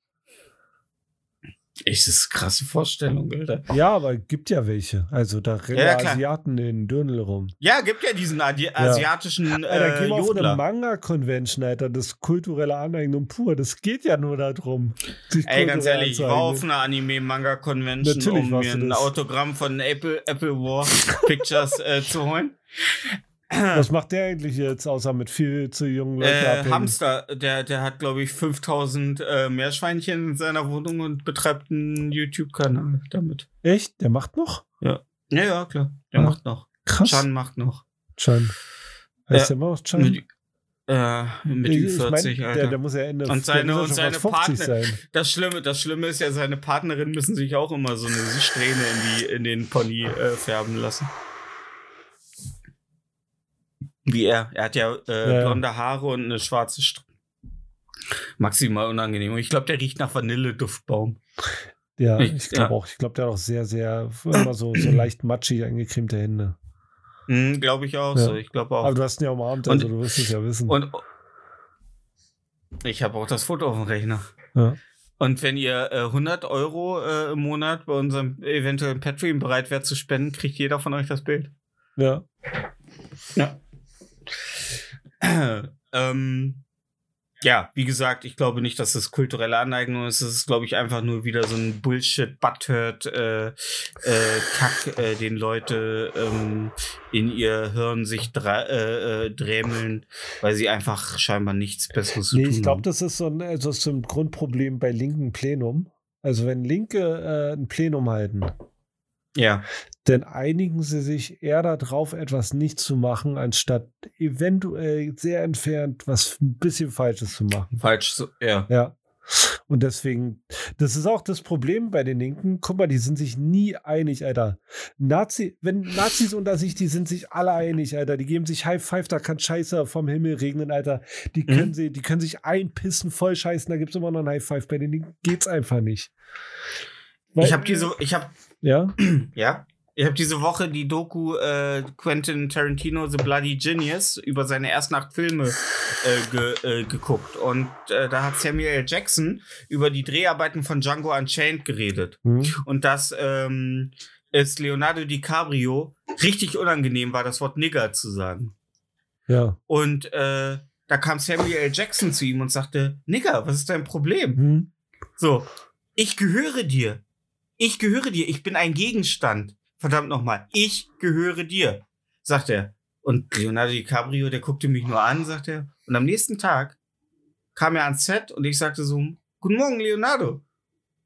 Ich, das ist eine krasse Vorstellung, Alter. Ja, aber gibt ja welche. Also da rennen Ja, ja. Asiaten in Dürnel rum. Ja, gibt ja diesen Adi asiatischen Alter, äh, geh mal auf eine. Manga-Convention, Alter. Das ist kulturelle Aneignung pur. Das geht ja nur darum. Ey, ganz ehrlich, ich war auf einer Anime-Manga-Convention, um mir ein. Autogramm von Apple, Apple War Pictures äh, zu holen. Was macht der eigentlich jetzt, außer mit viel zu jungen Leuten Äh, abhängen? Hamster, der, der hat, glaube ich, 5000 äh, Meerschweinchen in seiner Wohnung und betreibt einen YouTube-Kanal damit. Echt? Der macht noch? Ja, ja, klar. Der Ah, macht noch. Krass. Chan macht noch. Chan. Heißt Ja. der immer noch Chan? Mit, äh, mit Ich- Ü ich mein, 40. Der, der muss ja Ende Und seine- ja und seine fast 50 Partner- sein. Das Schlimme, das Schlimme ist ja, seine Partnerin müssen sich auch immer so eine Strähne in, die, in den Pony äh, färben lassen. Wie er. Er hat ja, äh, Ja, blonde Haare und eine schwarze Strähne. Maximal unangenehm. Und ich glaube, der riecht nach Vanilleduftbaum. Ja, Ich- ich glaube ja. auch. Ich glaube, der hat auch sehr, sehr, immer so, so leicht matschig eingecremte Hände. Mhm, glaube ich auch Ja. so. Ich glaube auch. Aber du hast ihn ja umarmt, Und- also du wirst es ja wissen. Und ich habe auch das Foto auf dem Rechner. Ja. Und wenn ihr äh, 100 Euro äh, im Monat bei unserem eventuellen Patreon bereit wärt zu spenden, kriegt jeder von euch das Bild. ja. Ja. ähm, ja, wie gesagt, ich glaube nicht, dass es kulturelle Aneignung ist. Es ist, glaube ich, einfach nur wieder so ein Bullshit, Butthurt, äh, äh, Kack, äh, den Leute ähm, in ihr Hirn sich äh, äh, drämeln, weil sie einfach scheinbar nichts Besseres zu Nee, tun ich glaube, das ist so ein, also das ist so ein Grundproblem bei linken Plenum. Also wenn Linke äh, ein Plenum halten, Ja, dann einigen sie sich eher darauf, etwas nicht zu machen, anstatt eventuell sehr entfernt was ein bisschen Falsches zu machen. falsch. So, ja. Ja. Und deswegen, das ist auch das Problem bei den Linken. Guck mal, die sind sich nie einig, Alter. Nazi, wenn Nazis unter sich, die sind sich alle einig, Alter. Die geben sich High Five, da kann Scheiße vom Himmel regnen, Alter. Die können, Mhm. sie, die können sich einpissen, voll scheißen, da gibt es immer noch ein High Five. Bei den Linken geht's einfach nicht. Weil- Ich habe diese, ich habe Ja, Ja. Ich habe diese Woche die Doku äh, Quentin Tarantino The Bloody Genius über seine ersten acht Filme äh, ge, äh, geguckt. Und äh, da hat Samuel L. Jackson über die Dreharbeiten von Django Unchained geredet. hm. Und dass ähm, es Leonardo DiCaprio richtig unangenehm war, das Wort Nigger zu sagen. Ja. Und äh, da kam Samuel L. Jackson zu ihm und sagte, Nigger, was ist dein Problem? Hm? So, ich gehöre dir. Ich gehöre dir. Ich bin ein Gegenstand. Verdammt nochmal. Ich gehöre dir, sagt er. Und Leonardo DiCaprio, der guckte mich nur an, sagt er. Und am nächsten Tag kam er ans Set und ich sagte so, Guten Morgen, Leonardo.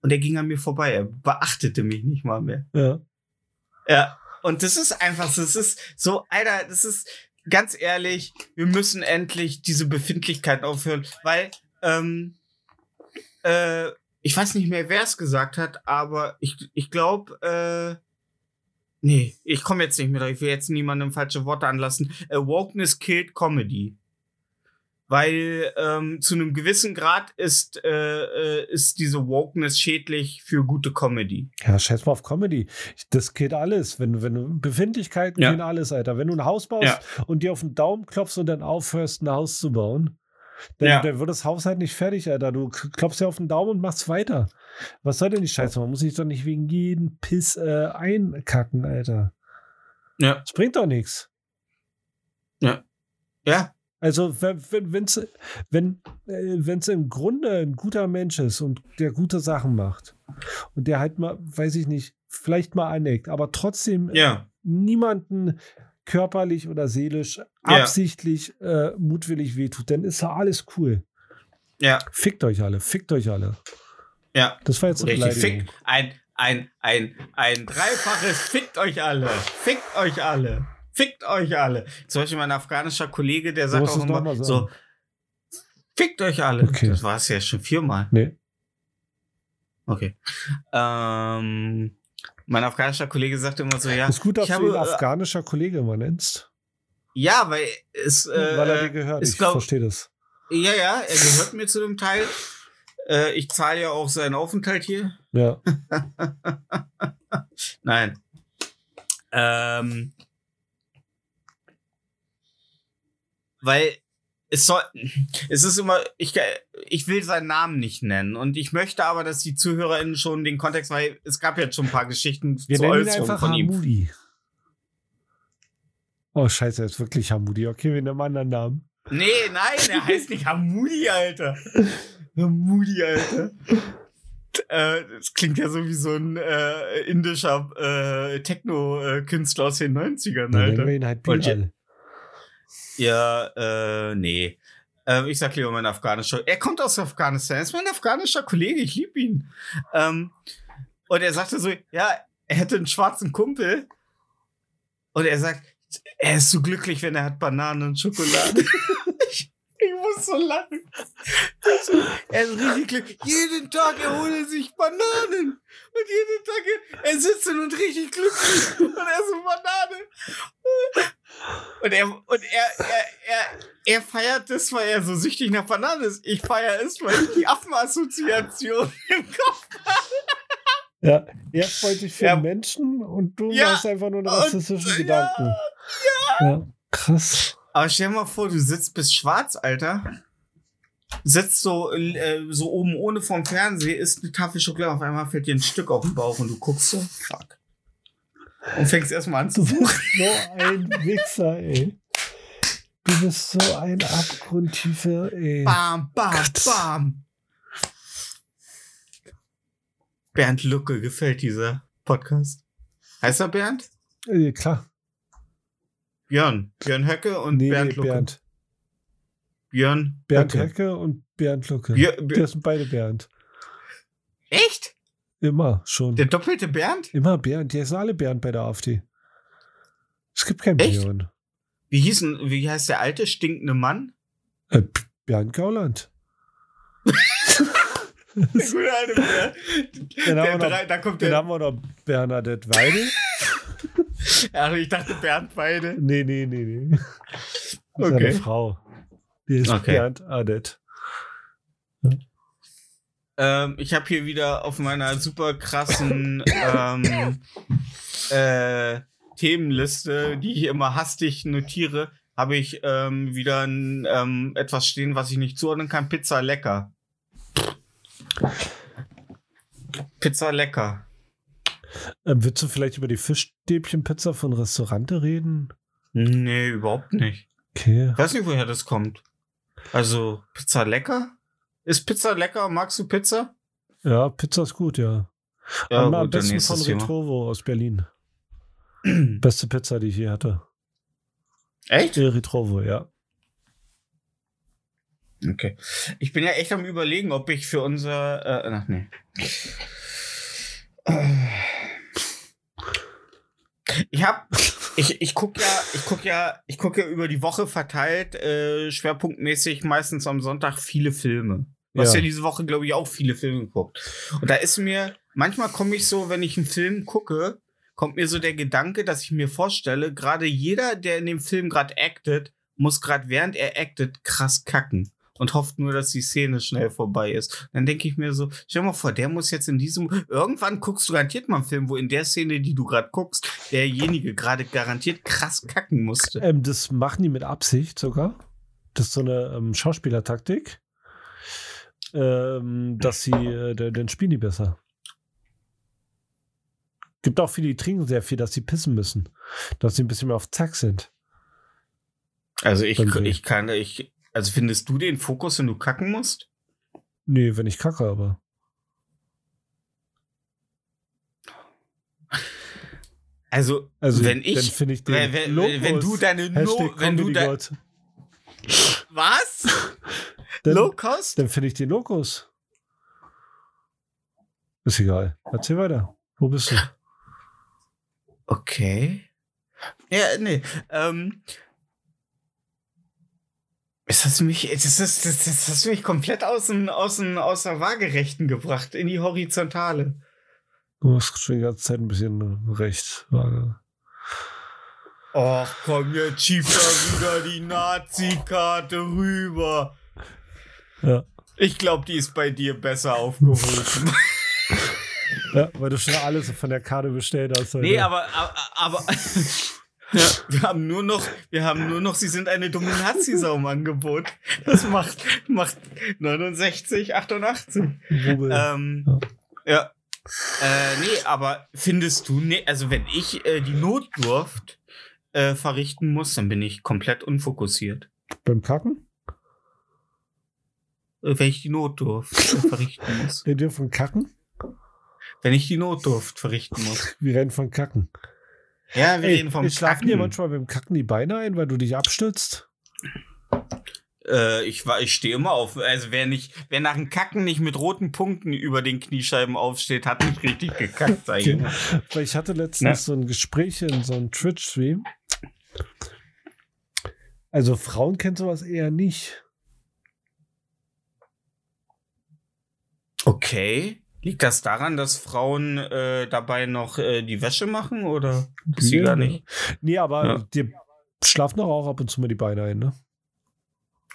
Und er ging an mir vorbei. Er beachtete mich nicht mal mehr. Ja. Ja. Und das ist einfach, so, das ist so, Alter, das ist ganz ehrlich, wir müssen endlich diese Befindlichkeit aufhören, weil, ähm, äh, ich weiß nicht mehr, wer es gesagt hat, aber ich, ich glaube, äh, nee, ich komme jetzt nicht mehr drauf, ich will jetzt niemandem falsche Worte anlassen. Äh, Wokeness killed Comedy. Weil ähm, zu einem gewissen Grad ist, äh, äh, ist diese Wokeness schädlich für gute Comedy. Ja, scheiß mal auf Comedy. Das geht alles. Wenn, wenn du Befindlichkeiten Ja. gehen alles, Alter. Wenn du ein Haus baust Ja. und dir auf den Daumen klopfst und dann aufhörst, ein Haus zu bauen, dann, Ja. dann wird das Haus halt nicht fertig, Alter. Du klopfst dir auf den Daumen und machst weiter. Was soll denn die Scheiße? Man muss sich doch nicht wegen jeden Piss äh, einkacken, Alter. Ja. Das bringt doch nichts. Ja, Also, wenn wenn wenn's, wenn äh, wenn's im Grunde ein guter Mensch ist und der gute Sachen macht und der halt mal, weiß ich nicht, vielleicht mal aneckt, aber trotzdem ja, niemanden körperlich oder seelisch Ja. absichtlich äh, mutwillig wehtut, dann ist ja alles cool. ja, Fickt euch alle, fickt euch alle. ja. Das war jetzt eine Beleidigung. Ein, ein, ein, ein dreifaches Fickt euch alle. Fickt euch alle. Fickt euch alle. Zum Beispiel mein afghanischer Kollege, der sagt auch immer so, fickt euch alle. Okay. Das war es ja schon viermal. Nee. Okay. Ähm, mein afghanischer Kollege sagte immer so, ja. ist gut, dass ich du ihn habe, äh, afghanischer Kollege mal nennst. Ja, weil es, äh, weil er dir gehört. Ich glaub- verstehe das. ja, ja, er gehört mir zu dem Teil. Äh, ich zahle ja auch seinen Aufenthalt hier. Ja. Nein. Ähm, weil es soll, es ist immer, ich, ich will seinen Namen nicht nennen und ich möchte aber, dass die ZuhörerInnen schon den Kontext, weil es gab jetzt schon ein paar Geschichten Wir zu nennen ihn Äußerungen einfach von ihm. Hamudi. Oh, scheiße, er ist wirklich Hamudi. Okay, wir nehmen einen anderen Namen. Nee, nein, er heißt nicht Hamudi, Alter. Hamudi, Alter. Äh, das klingt ja so wie so ein äh, indischer äh, Techno-Künstler aus den 90ern, Dann Alter. nennen wir ihn halt Bilal. Ja, äh, nee. Ähm, ich sag lieber mein afghanischer. Er kommt aus Afghanistan. Er ist mein afghanischer Kollege. Ich liebe ihn. Ähm, und er sagte so, ja, er hätte einen schwarzen Kumpel. Und er sagt, er ist so glücklich, wenn er hat Bananen und Schokolade. muss so lachen. Er ist richtig glücklich. Jeden Tag erholt er sich Bananen. Und jeden Tag, er sitzt und richtig glücklich. Und er so Banane. Und er, und er, er, er, er feiert das, weil er so süchtig nach Bananen ist. Ich feiere es, weil ich die Affenassoziation im Kopf Ja, er freut sich für Ja. Menschen und du Ja. hast einfach nur einen rassistischen Gedanken. Ja. krass. Aber stell dir mal vor, du sitzt bis schwarz, Alter. Sitzt so, äh, so oben ohne vorm Fernseher, isst eine Tafel Schokolade, auf einmal fällt dir ein Stück auf den Bauch und du guckst so, fuck. Und fängst erstmal an zu Du suchen. bist so ein Wichser, ey. Du bist so ein abgrundtiefer, ey. Bam, bam, Gott. bam. Bernd Lucke gefällt dieser Podcast. Heißt er Bernd? Äh, klar. Björn. Björn Höcke und Nee, Bernd Lucke. Bernd. Björn, Bernd Höcke. Höcke und Bernd Lucke. Björ, Björ, Das sind beide Bernd. echt? Immer schon. Der doppelte Bernd? Immer Bernd. Die sind alle Bernd bei der AfD. Es gibt keinen Echt? Björn. Wie hieß denn, wie heißt der alte stinkende Mann? Äh, Bernd Gauland. Der gute alte Bernd. Dann haben, Der wir noch, drei, da kommt dann der. haben wir noch Bernadette Weidel. Ach, ich dachte Bernd beide. Nee, nee, nee, nee. Das ist Okay. eine Frau. Die ist Okay. Bernd Adet. Ähm, ich habe hier wieder auf meiner super krassen ähm, äh, Themenliste, die ich immer hastig notiere, habe ich ähm, wieder ein, ähm, etwas stehen, was ich nicht zuordnen kann. Pizza lecker. Pizza lecker. Ähm, willst du vielleicht über die Fischstäbchenpizza von Restaurante reden? Nee, überhaupt nicht. Okay. Ich weiß nicht, woher das kommt. Also, Pizza lecker? Ist Pizza lecker? Magst du Pizza? Ja, Pizza ist gut, ja. Ja, Am, am gut, dann besten von nächstes Thema. Retrovo aus Berlin. Beste Pizza, die ich je hatte. Echt? Äh, Retrovo, ja. Okay. Ich bin ja echt am überlegen, ob ich für unser. Äh, ach nee. Ich hab. Ich, ich guck ja, ich guck ja, ich guck ja über die Woche verteilt, äh, schwerpunktmäßig meistens am Sonntag viele Filme. Du hast Ja. ja diese Woche, glaube ich, auch viele Filme geguckt. Und da ist mir, manchmal komme ich so, wenn ich einen Film gucke, kommt mir so der Gedanke, dass ich mir vorstelle, gerade jeder, der in dem Film gerade actet, muss gerade während er actet krass kacken und hofft nur, dass die Szene schnell vorbei ist. Dann denke ich mir so, stell dir mal vor, der muss jetzt in diesem, irgendwann guckst du garantiert mal einen Film, wo in der Szene, die du gerade guckst, derjenige gerade garantiert krass kacken musste. Ähm, das machen die mit Absicht sogar. Das ist so eine ähm, Schauspielertaktik. Ähm, dass sie, äh, dann spielen die besser. Gibt auch viele, die trinken sehr viel, dass sie pissen müssen. Dass sie ein bisschen mehr auf Zack sind. Also ich, ich kann, ich, also findest du den Fokus, wenn du kacken musst? Nee, wenn ich kacke, aber. Also, Also, wenn ich, finde ich den wenn, wenn, Logos, wenn du deine no, wenn du de, was? dann, Low Cost? dann finde ich den Logos. Ist egal. Erzähl weiter. Wo bist du? Okay. Ja, nee. Ähm, das hast mich, das, ist, das, das hast du mich komplett aus, dem, aus, dem, aus der Waagerechten gebracht, in die Horizontale. Du hast schon die ganze Zeit ein bisschen recht. Vage. Ach komm, jetzt schiebt da wieder die Nazi-Karte rüber. Ja. Ich glaube, die ist bei dir besser aufgehoben. ja, weil du schon alles von der Karte bestellt hast. nee, Alter. aber, aber, aber ja, wir haben nur noch, wir haben nur noch, sie sind eine Dominazi-Sau im Angebot. Das macht, macht 69, 88. Rubbel. Ähm, ja. Äh, nee, aber findest du, nee, also wenn ich äh, die Notdurft äh, verrichten muss, dann bin ich komplett unfokussiert. Beim Kacken? Äh, wenn ich die Notdurft äh, verrichten muss. Wir dürfen kacken? Wenn ich die Notdurft verrichten muss. Wir rennen von Kacken. Ja, wir Ey, reden vom schlafen dir Kacken. manchmal beim Kacken die Beine ein, weil du dich abstützt? Äh, ich war, ich stehe immer auf. Also wer nicht, wer nach dem Kacken nicht mit roten Punkten über den Kniescheiben aufsteht, hat nicht richtig gekackt, sag ich Okay. Weil ich hatte letztens Ne? so ein Gespräch in so einem Twitch-Stream. Also Frauen kennen sowas eher nicht. Okay. Liegt das daran, dass Frauen äh, dabei noch äh, die Wäsche machen oder sie Nee, gar nicht? Nee, aber Ja. dir schlafen doch auch ab und zu mal die Beine ein, ne?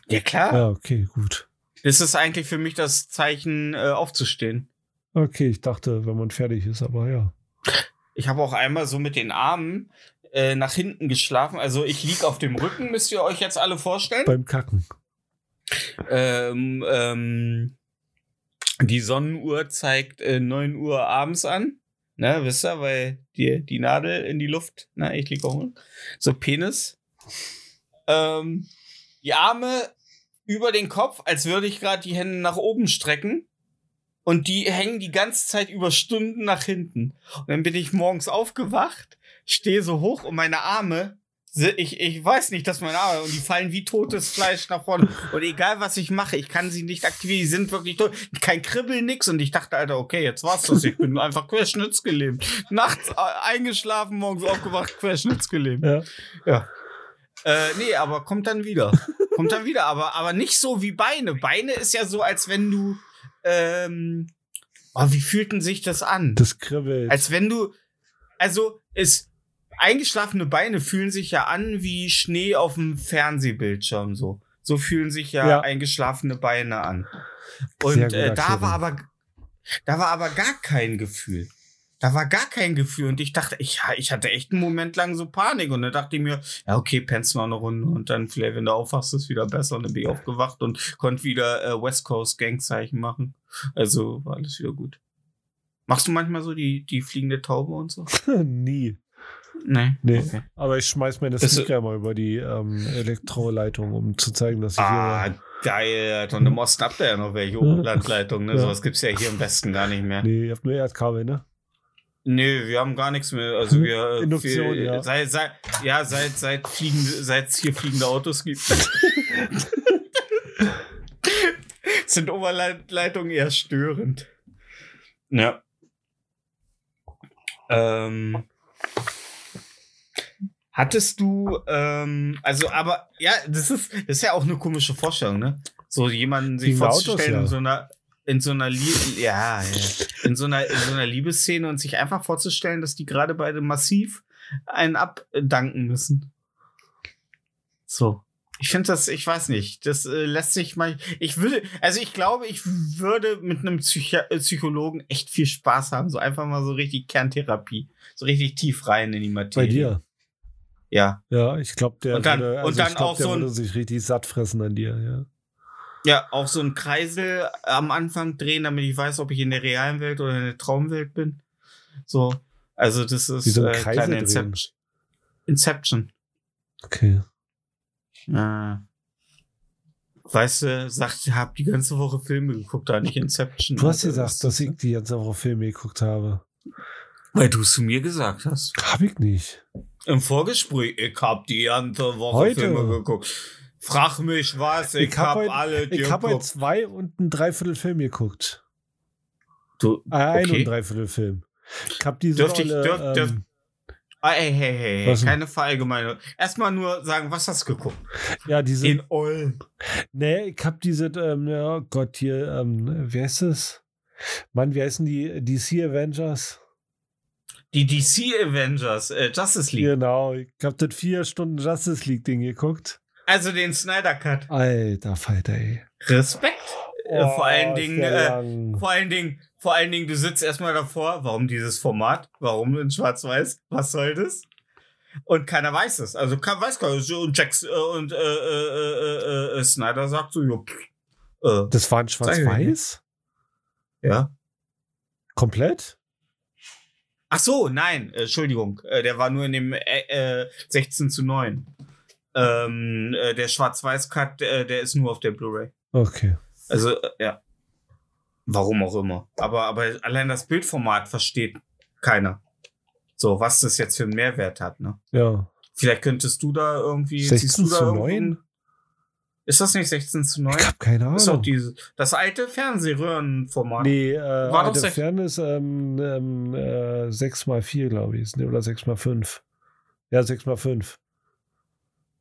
Ja klar. Ja, okay, gut. Das ist eigentlich für mich das Zeichen, äh, aufzustehen. Okay, ich dachte, wenn man fertig ist, aber ja. Ich habe auch einmal so mit den Armen äh, nach hinten geschlafen. Also ich lieg auf dem Rücken, müsst ihr euch jetzt alle vorstellen. Beim Kacken. Ähm, ähm, die Sonnenuhr zeigt äh, 9 Uhr abends an. Ne, wisst ihr, weil die, die Nadel in die Luft, na, ich lieg auch so Penis. Ähm, die Arme über den Kopf, als würde ich gerade die Hände nach oben strecken. Und die hängen die ganze Zeit über Stunden nach hinten. Und dann bin ich morgens aufgewacht, stehe so hoch und meine Arme, ich, ich weiß nicht, dass meine Arme, und die fallen wie totes Fleisch nach vorne. Und egal was ich mache, ich kann sie nicht aktivieren, die sind wirklich tot. Kein Kribbeln, nix. Und ich dachte, Alter, okay, jetzt war's das. Ich bin einfach querschnittsgelähmt. Nachts äh, eingeschlafen, morgens aufgewacht, querschnittsgelähmt. Ja. Ja. Äh, nee, aber kommt dann wieder. kommt dann wieder, aber, aber nicht so wie Beine. Beine ist ja so, als wenn du, ähm, oh, wie fühlten sich das an? Das kribbelt. Als wenn du, also es, eingeschlafene Beine fühlen sich ja an wie Schnee auf dem Fernsehbildschirm so. So fühlen sich ja, Ja. eingeschlafene Beine an. Und äh, da war aber, da war aber gar kein Gefühl. Da war gar kein Gefühl und ich dachte, ich, ich hatte echt einen Moment lang so Panik und dann dachte ich mir, ja okay, pennst noch eine Runde und dann vielleicht, wenn du aufwachst, ist wieder besser und dann bin ich aufgewacht und konnte wieder äh, West Coast Gangzeichen machen. Also war alles wieder gut. Machst du manchmal so die, die fliegende Taube und so? Nie. Nee. Nee. Okay. Aber ich schmeiß meine Das- Sneaker mal über die ähm, Elektroleitung, um zu zeigen, dass ich Ah, hier. geil. Und im Osten habt ihr ja noch welche Oberlandleitungen. Ne? Ja. Sowas gibt's ja hier im Westen gar nicht mehr. Nee, ihr habt nur Erdkabel, ne? Nee, wir haben gar nichts mehr. Also wir äh, Induktion, wir, ja. Seit, seit, ja, seit, seit fliegen, seit es hier fliegende Autos gibt. sind Oberleitungen eher störend. Ja. Ähm, hattest du, ähm, also, aber ja, das ist, das ist ja auch eine komische Vorstellung, ne? So jemanden sich vorzustellen Autos, in so einer, in so einer, Lie ja, ja, in so einer, in so einer Liebesszene und sich einfach vorzustellen, dass die gerade beide massiv einen abdanken müssen. So. Ich finde das, ich weiß nicht, das äh, lässt sich mal. Ich würde, also ich glaube, ich würde mit einem Psychi äh, Psychologen echt viel Spaß haben. So einfach mal so richtig Kerntherapie. So richtig tief rein in die Bei Materie. dir. Ja. Ja, ich glaube, der, Und dann- würde, also und dann glaub, auch der so würde sich richtig satt fressen an dir, ja. Ja, auch so ein Kreisel am Anfang drehen, damit ich weiß, ob ich in der realen Welt oder in der Traumwelt bin. So. Also, das ist Wie so ein äh, Kreisel kleine drehen. Inception. Inception. Okay. Ah. Weißt du, sagt, ich hab die ganze Woche Filme geguckt, da nicht Inception. Du hast Also, gesagt, dass ich die ganze Woche Filme geguckt habe. Weil du es zu mir gesagt hast. Hab ich nicht. Im Vorgespräch, ich hab die ganze Woche Heute? Filme geguckt. Frag mich was, ich, Ich hab hab, heute- alle Ich habe heute zwei und ein Dreiviertel Film geguckt. Du, Äh, ein Okay. und Dreiviertel Film. Ich habe diese Dürfte ich- olle, dürf- dürf- ähm, ah, ey, hey, hey, hey, Was denn? keine Verallgemeinung. Erstmal nur sagen, was hast du geguckt? ja, diese, In Ollen. nee, ich habe diese, ähm, ja Gott, hier, ähm, wer ist es? Mann, wie heißen die DC Avengers? Die DC Avengers, äh, Justice League. Genau, ich habe das vier Stunden Justice League Ding geguckt. Also den Snyder Cut. Alter Falter, ey. Respekt. Äh, vor allen Oh, Dingen, äh. Vor allen Dingen, vor allen Dingen, du sitzt erstmal davor, warum dieses Format? Warum in Schwarz-Weiß? Was soll das? Und keiner weiß es. Also keiner weiß gar nicht. Und Jax äh, und äh, äh, äh, äh, Snyder sagt so, jo, pff, das war ein Schwarz-Weiß? ja. Komplett? Ach so, nein, äh, Entschuldigung. Äh, der war nur in dem äh, äh, 16 zu 9. Ähm, äh, der Schwarz-Weiß-Cut, äh, der ist nur auf der Blu-ray. Okay. Also, äh, ja. Warum auch immer. Aber, aber allein das Bildformat versteht keiner. So, was das jetzt für einen Mehrwert hat, ne? Ja. Vielleicht könntest du da irgendwie. 16 siehst du da zu irgendwo- 9? Ist das nicht 16 zu 9? Ich hab keine Ahnung. ist doch diese, das alte Fernsehröhrenformat. Nee, äh, War alte sech- Fern ist ähm, ähm, äh, 6x4, glaube ich. Ne? Oder 6x5. Ja, 6x5. Das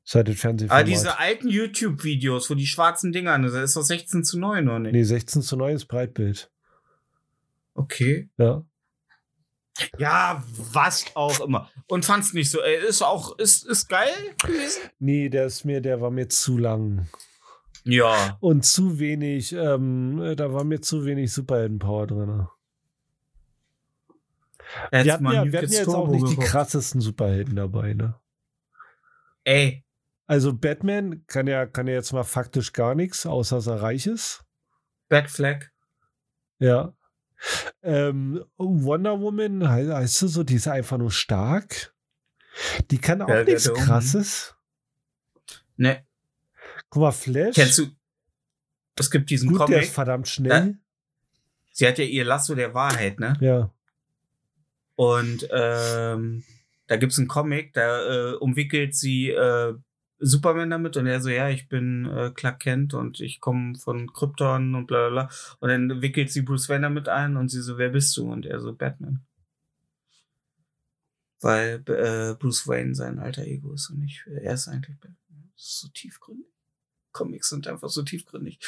ist halt das Aber Fernsehformat. Ah, diese alten YouTube-Videos, wo die schwarzen Dinger, das ist doch 16 zu 9, oder nicht? nee, 16 zu 9 ist Breitbild. Okay. Ja. Ja, was auch immer. Und fand's nicht so. Äh, ist auch, ist, ist geil gewesen? Nee, der ist mir, der war mir zu lang. Ja. Und zu wenig, ähm, äh, da war mir zu wenig Superhelden-Power drin. Hätt's Wir hatten, ja, wir hatten jetzt auch nicht die krassesten Superhelden dabei, ne? Ey, Also Batman kann ja, kann ja jetzt mal faktisch gar nichts, außer dass er reich ist. Flag. Ja. Ähm, Wonder Woman, he- heißt du so, die ist einfach nur stark. Die kann auch Ja, nichts der- krasses. Ne, Guck mal, Flash. kennst du? Es gibt diesen Gut, der ist Comic. verdammt schnell. Sie hat ja ihr Lasso der Wahrheit, ne? Ja. Und ähm, da gibt's einen Comic, da äh, umwickelt sie äh, Superman damit und er so, ja, ich bin äh, Clark Kent und ich komme von Krypton und bla bla bla. Und dann wickelt sie Bruce Wayne damit ein und sie so, wer bist du? Und er so, Batman. Weil äh, Bruce Wayne sein alter Ego ist und nicht, er ist eigentlich Batman. So tiefgründig. Comics sind einfach so tiefgründig.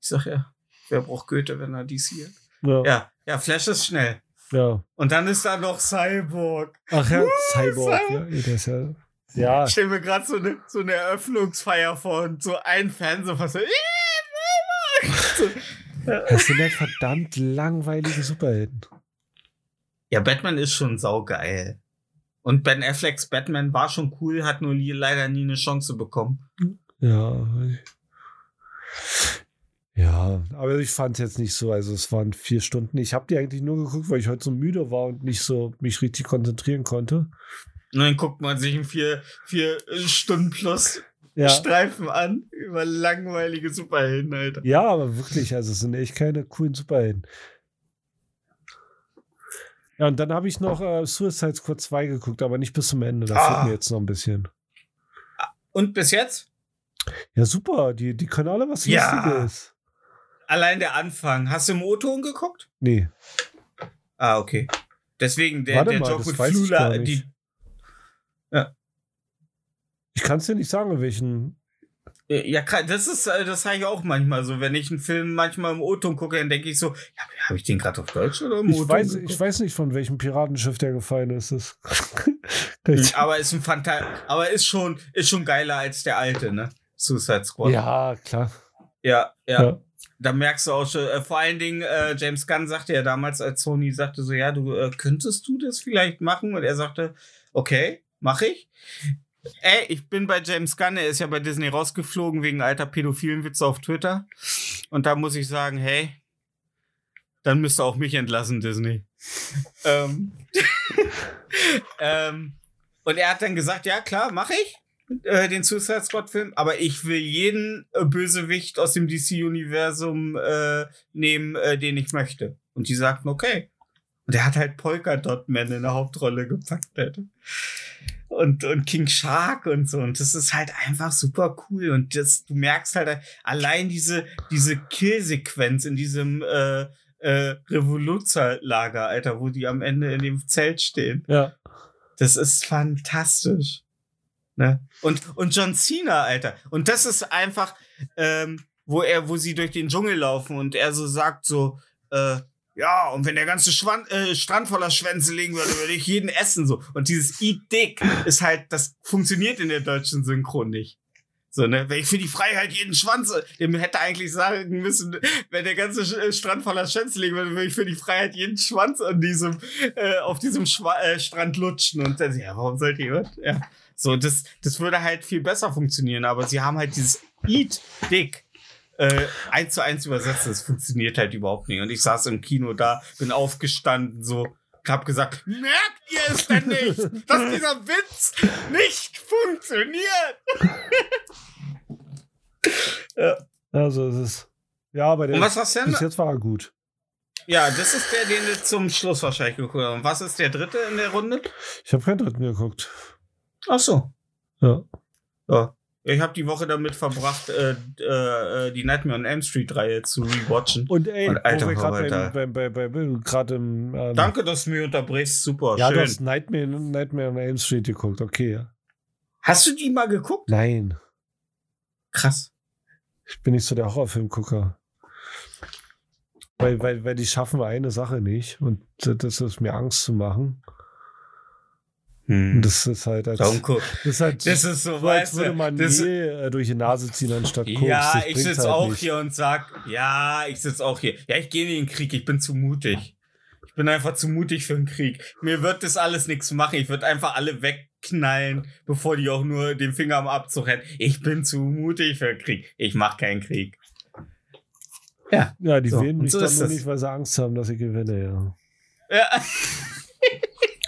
Ich sag ja, wer braucht Goethe, wenn er DC hat? Ja. Ja, ja, Flash ist schnell. ja. Und dann ist da noch Cyborg. Ach ja, Uh, Cyborg. Cyborg. Ja, der ist ja. Ja, Ich stelle mir gerade so eine so eine Eröffnungsfeier vor und so ein Fernseher so, "Yeah, Cyborg!" so. das sind halt verdammt langweilige Superhelden. Ja, Batman ist schon saugeil. Und Ben Afflecks Batman war schon cool, hat nur nie, leider nie eine Chance bekommen. Ja. Ja, aber ich fand es jetzt nicht so. Also es waren vier Stunden. Ich habe die eigentlich nur geguckt, weil ich heute so müde war und nicht so mich richtig konzentrieren konnte. Und dann guckt man sich einen vier, vier Stunden plus Ja. Streifen an über langweilige Superhelden, Alter. ja, aber wirklich, also es sind echt keine coolen Superhelden. Ja, und dann habe ich noch äh, Suicide Squad 2 geguckt, aber nicht bis zum Ende. Da Ah. fehlt mir jetzt noch ein bisschen. Und bis jetzt? Ja, super, die, die können alle was Ja. Lustiges. Allein der Anfang. Hast du im O-Ton geguckt? Nee. Ah, okay. Deswegen der, Warte der mal, das mit Flula, gar die, Ich kann es dir nicht sagen, welchen. Äh, Ja, das ist, äh, das habe ich auch manchmal so. Wenn ich einen Film manchmal im O-Ton gucke, dann denke ich so, ja, habe ich den gerade auf Deutsch oder im Ich weiß, geguckt? ich weiß nicht, von welchem Piratenschiff der gefallen ist. Kann ich- aber ist ein Fanta aber ist schon, ist schon geiler als der alte, ne? Suicide Squad. ja, klar. ja, ja. Ja. Da merkst du auch schon, äh, vor allen Dingen, äh, James Gunn sagte ja damals, als Sony sagte so, ja, du äh, könntest du das vielleicht machen? Und er sagte, okay, mache ich. Ey, ich bin bei James Gunn, er ist ja bei Disney rausgeflogen wegen alter pädophilen Witze auf Twitter. Und da muss ich sagen, hey, dann müsst ihr auch mich entlassen, Disney. ähm, ähm, und er hat dann gesagt, ja klar, mache ich äh, den Suicide Squad Film, aber ich will jeden äh, Bösewicht aus dem DC-Universum äh, nehmen, äh, den ich möchte. Und die sagten, okay. Und er hat halt Polka Dot Man in der Hauptrolle gepackt. Alter. Und, und King Shark und so. Und das ist halt einfach super cool. Und das, du merkst halt allein diese, diese Kill-Sequenz in diesem äh, äh, Revoluzzer-Lager, Alter, wo die am Ende in dem Zelt stehen. Ja. Das ist fantastisch. Ne? Und, und John Cena, Alter. Und das ist einfach, ähm, wo er, wo sie durch den Dschungel laufen und er so sagt so, äh, ja, und wenn der ganze Schwan äh, Strand voller Schwänze liegen würde, würde ich jeden essen so. Und dieses Eat Dick ist halt, das funktioniert in der deutschen Synchron nicht. So, ne? Wenn ich für die Freiheit jeden Schwanz, dem hätte eigentlich sagen müssen, wenn der ganze Strand voller Schwänze liegen würde, würde ich für die Freiheit jeden Schwanz an diesem, äh, auf diesem Schwa äh, Strand lutschen. Und dann, ja, warum sollte jemand? Ja. So, das, das würde halt viel besser funktionieren, aber sie haben halt dieses Eat Dick äh, eins zu eins übersetzt. Das funktioniert halt überhaupt nicht. Und ich saß im Kino da, bin aufgestanden, so, hab gesagt, merkt ihr es denn nicht, dass dieser Witz nicht funktioniert? Also es ist. Ja, aber der Und was denn? bis jetzt war er gut. Ja, das ist der, den wir zum Schluss wahrscheinlich geguckt haben. Und was ist der dritte in der Runde? Ich habe keinen dritten geguckt. Ach so. Ja. Ja. Ich habe die Woche damit verbracht, äh, äh, äh, die Nightmare on Elm Street Reihe zu rewatchen. Und ey, Und alter wo wir gerade im. Ähm, Danke, dass du mich unterbrichst. Super, Ja, schön. du hast Nightmare, Nightmare on Elm Street geguckt. Okay. Hast du die mal geguckt? Nein. Krass. Ich bin nicht so der Horrorfilmgucker. Weil, weil, weil die schaffen eine Sache nicht. Und das ist mir Angst zu machen. Und das ist halt als. Darum guck. Das ist halt Das ist so, so, als weißt würde man das- Mehl äh, durch die Nase ziehen anstatt Koks. Ja, Das ich sitze halt auch nicht. hier und sag, ja, ich sitze auch hier. Ja, ich gehe in den Krieg, ich bin zu mutig. Ich bin einfach zu mutig für den Krieg. Mir wird das alles nichts machen. Ich würde einfach alle wegknallen, bevor die auch nur den Finger am Abzug hätten. Ich bin zu mutig für den Krieg. Ich mach keinen Krieg. Ja. Ja, die So, wählen mich so dann nur das. nicht, weil sie Angst haben, dass ich gewinne, ja. Ja.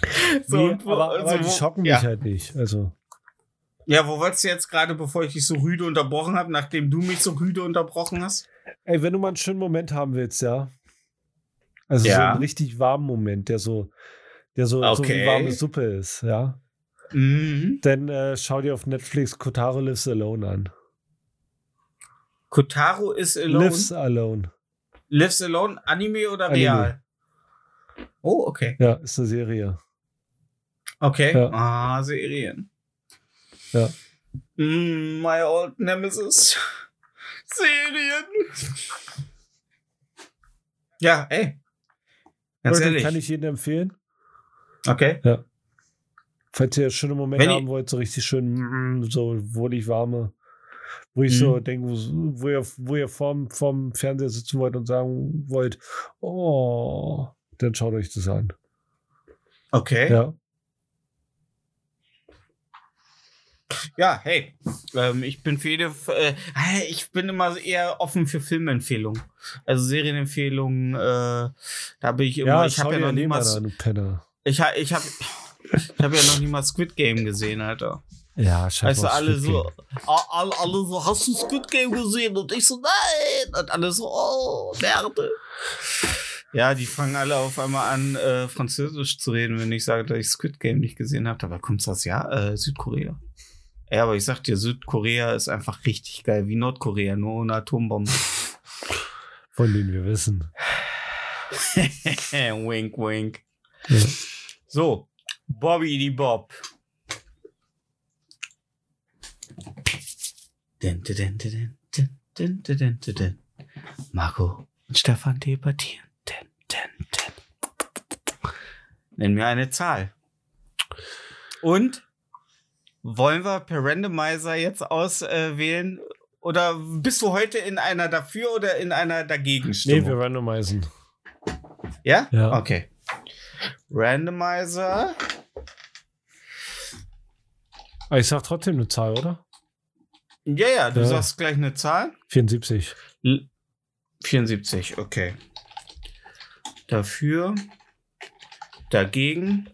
so, nee, wo- aber, aber so, die wo- schocken ja. mich halt nicht. Also, Ja, wo wolltest du jetzt gerade, bevor ich dich so rüde unterbrochen habe, nachdem du mich so rüde unterbrochen hast? ey, wenn du mal einen schönen Moment haben willst, ja. Also so Ja. einen richtig warmen Moment, der so, der so, so wie Okay. warme Suppe ist, ja. Mhm. Dann äh, schau dir auf Netflix Kotaro Lives Alone an. Kotaro is alone. Lives Alone. Lives Alone, Anime oder Anime. real? Oh, okay. Ja, ist eine Serie. Okay. Ja. Ah, Serien. Ja. Mm, my old nemesis. Serien. Ja, ey. Ganz ehrlich. kann ich jedem empfehlen. okay. Falls ihr schöne Momente haben wollt, so richtig schön, mm, so wohlig warme, wo ich so Mhm. denke, wo, wo ihr, wo ihr vorm, vorm Fernseher sitzen wollt und sagen wollt, oh, dann schaut euch das an. Okay. Ja, Ja. hey. Ähm, ich bin für jede. Äh, ich bin immer eher offen für Filmempfehlungen. Also Serienempfehlungen. Äh, da bin ich immer. Ja, ich habe ja noch nie Lehmann mal. an, du Penner. Ich, ha- ich habe. Ich habe ja noch nie mal Squid Game gesehen, Alter. Ja, scheiße. Weißt du, alle so, alle, alle so, hast du Squid Game gesehen? Und ich so, nein. Und alle so, oh, Merde. Ja, die fangen alle auf einmal an, äh, Französisch zu reden, wenn ich sage, dass ich Squid Game nicht gesehen habe. Dabei kommt das ja, äh, Südkorea. Ja, aber ich sag dir, Südkorea ist einfach richtig geil, wie Nordkorea, nur ohne Atombomben. Von denen wir wissen. wink, wink. Ja. So, Bobby die Bob. Marco und Stefan debattieren. Din, din, din. Nenn mir eine Zahl. Und wollen wir per Randomizer jetzt auswählen? Oder bist du heute in einer dafür oder in einer dagegen Nee, Stimmung? wir randomisen. Ja? Ja. Okay. Randomizer. Aber ich sag trotzdem eine Zahl, oder? Ja, ja, du Ja. sagst gleich eine Zahl. 74. L 74, okay. Dafür. Dagegen.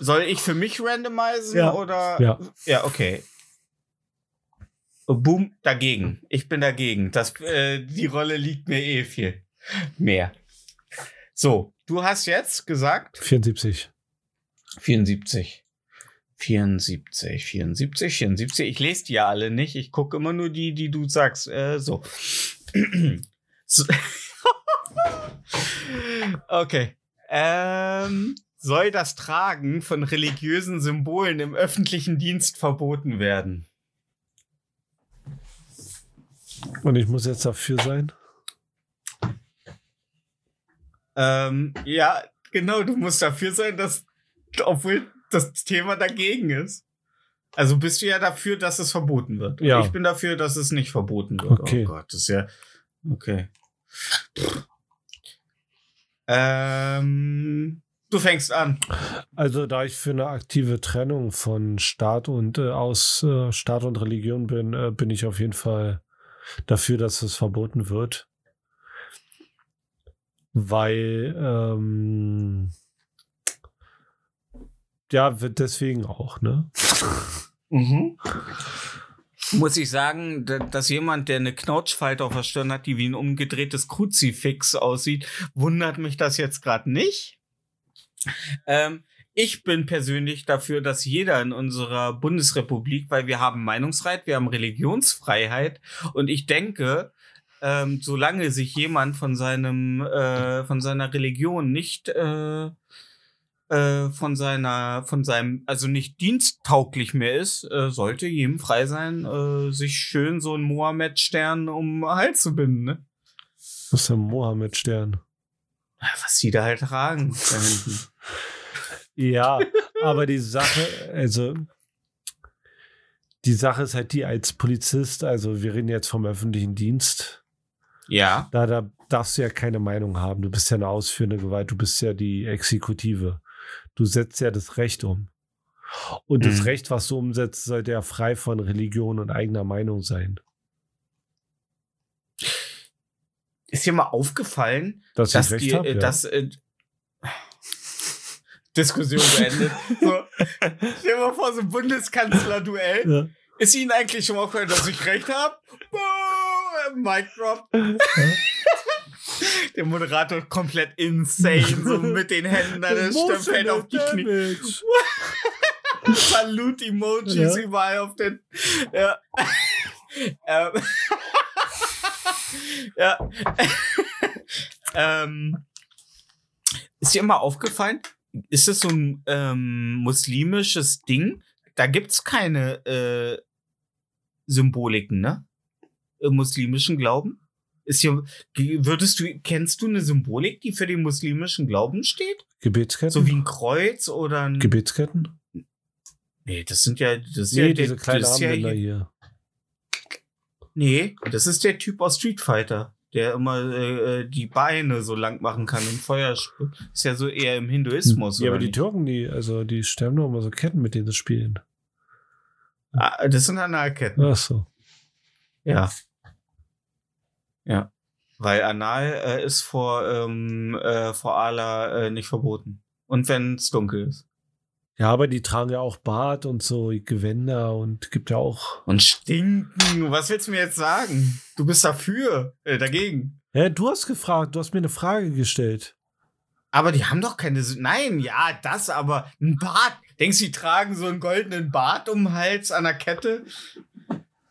Soll ich für mich randomisieren Ja. oder? Ja. Ja, okay. Boom, dagegen. Ich bin dagegen. Das, äh, die Rolle liegt mir eh viel mehr. So, du hast jetzt gesagt 74. 74. 74, 74, 74. Ich lese die ja alle nicht. Ich gucke immer nur die, die du sagst. Äh, so. so. okay. Ähm, soll das Tragen von religiösen Symbolen im öffentlichen Dienst verboten werden? Und ich muss jetzt dafür sein? Ähm, ja, genau, du musst dafür sein, dass, obwohl das Thema dagegen ist. Also bist du ja dafür, dass es verboten wird. Und Ja. Ich bin dafür, dass es nicht verboten wird. Okay. Oh Gott, das ist ja. Okay. Ähm, du fängst an. Also, da ich für eine aktive Trennung von Staat und äh, aus äh, Staat und Religion bin, äh, bin ich auf jeden Fall dafür, dass es verboten wird. Weil, ähm, ja, wird deswegen auch, ne? Muss ich sagen, da- dass jemand, der eine Knautschfalte auf der Stirn hat, die wie ein umgedrehtes Kruzifix aussieht, wundert mich das jetzt gerade nicht. Ähm, ich bin persönlich dafür, dass jeder in unserer Bundesrepublik, weil wir haben Meinungsfreiheit, wir haben Religionsfreiheit und ich denke, ähm, solange sich jemand von seinem äh, von seiner Religion nicht äh, äh, von seiner, von seinem, also nicht diensttauglich mehr ist, äh, sollte jedem frei sein, äh, sich schön so einen Mohammed-Stern um den Hals zu binden, ne? Was ist der Mohammed-Stern? Was die da halt tragen. da hinten. Ja, aber die Sache, also die Sache ist halt die als Polizist, also wir reden jetzt vom öffentlichen Dienst, ja. da, da darfst du ja keine Meinung haben. Du bist ja eine ausführende Gewalt, du bist ja die Exekutive. Du setzt ja das Recht um. Und das Mhm. Recht, was du umsetzt, sollte ja frei von Religion und eigener Meinung sein. Ist dir mal aufgefallen, Dass, dass die, Ja. dass, äh, Diskussion beendet. so, stell dir mal vor, so ein Bundeskanzler-Duell. ja. Ist Ihnen eigentlich schon mal aufgefallen, dass ich recht habe? Mic drop. Der Moderator komplett insane, so mit den Händen an der Stirn, fällt auf die Knie. Salut-Emojis Ja. überall auf den. Ja. ähm. ja. ähm. Ist dir immer aufgefallen? Ist es so ein ähm, muslimisches Ding? Da gibt's keine äh, Symboliken, ne? Im muslimischen Glauben? Ist hier, würdest du, kennst du eine Symbolik, die für den muslimischen Glauben steht? Gebetsketten? So wie ein Kreuz oder ein. Gebetsketten? Nee, das sind ja. Das Nee, ja diese der, kleinen ist ja Armbänder hier, hier. Nee, das ist der Typ aus Street Fighter, der immer äh, äh, die Beine so lang machen kann und Feuer Ist ja so eher im Hinduismus. Ja, aber die nicht? Türken, die, also die sterben doch immer so Ketten, mit denen sie spielen. Ah, das sind Analketten. Ach so. Ja. Ja. Weil Anal äh, ist vor, ähm, äh, vor Allah äh, nicht verboten. Und wenn es dunkel ist. Ja, aber die tragen ja auch Bart und so Gewänder und gibt ja auch. Und stinken. Was willst du mir jetzt sagen? Du bist dafür, äh, dagegen. Ja, du hast gefragt, du hast mir eine Frage gestellt. Aber die haben doch keine. Nein, ja, das, aber ein Bart. Denkst du, die tragen so einen goldenen Bart um den Hals an der Kette?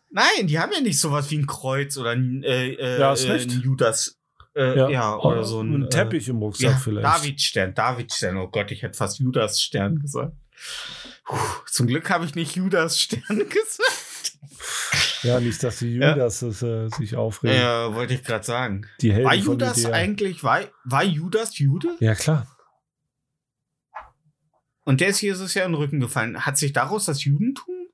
Nein, die haben ja nicht sowas wie ein Kreuz oder ein, äh, äh, Ja, äh, ein Judas. Äh, ja. oder so ein, ein Teppich im äh, Rucksack ja, vielleicht. Davidstern, Davidstern. Oh Gott, ich hätte fast Judas-Stern gesagt. Puh, zum Glück habe ich nicht Judas-Stern gesagt. Ja, nicht, dass die Ja. Judas das, äh, sich aufregen. Ja, wollte ich gerade sagen. Die Helden War Judas eigentlich, war, war Judas Jude? Ja, klar. Und der ist Jesus ja in den Rücken gefallen. Hat sich daraus das Judentum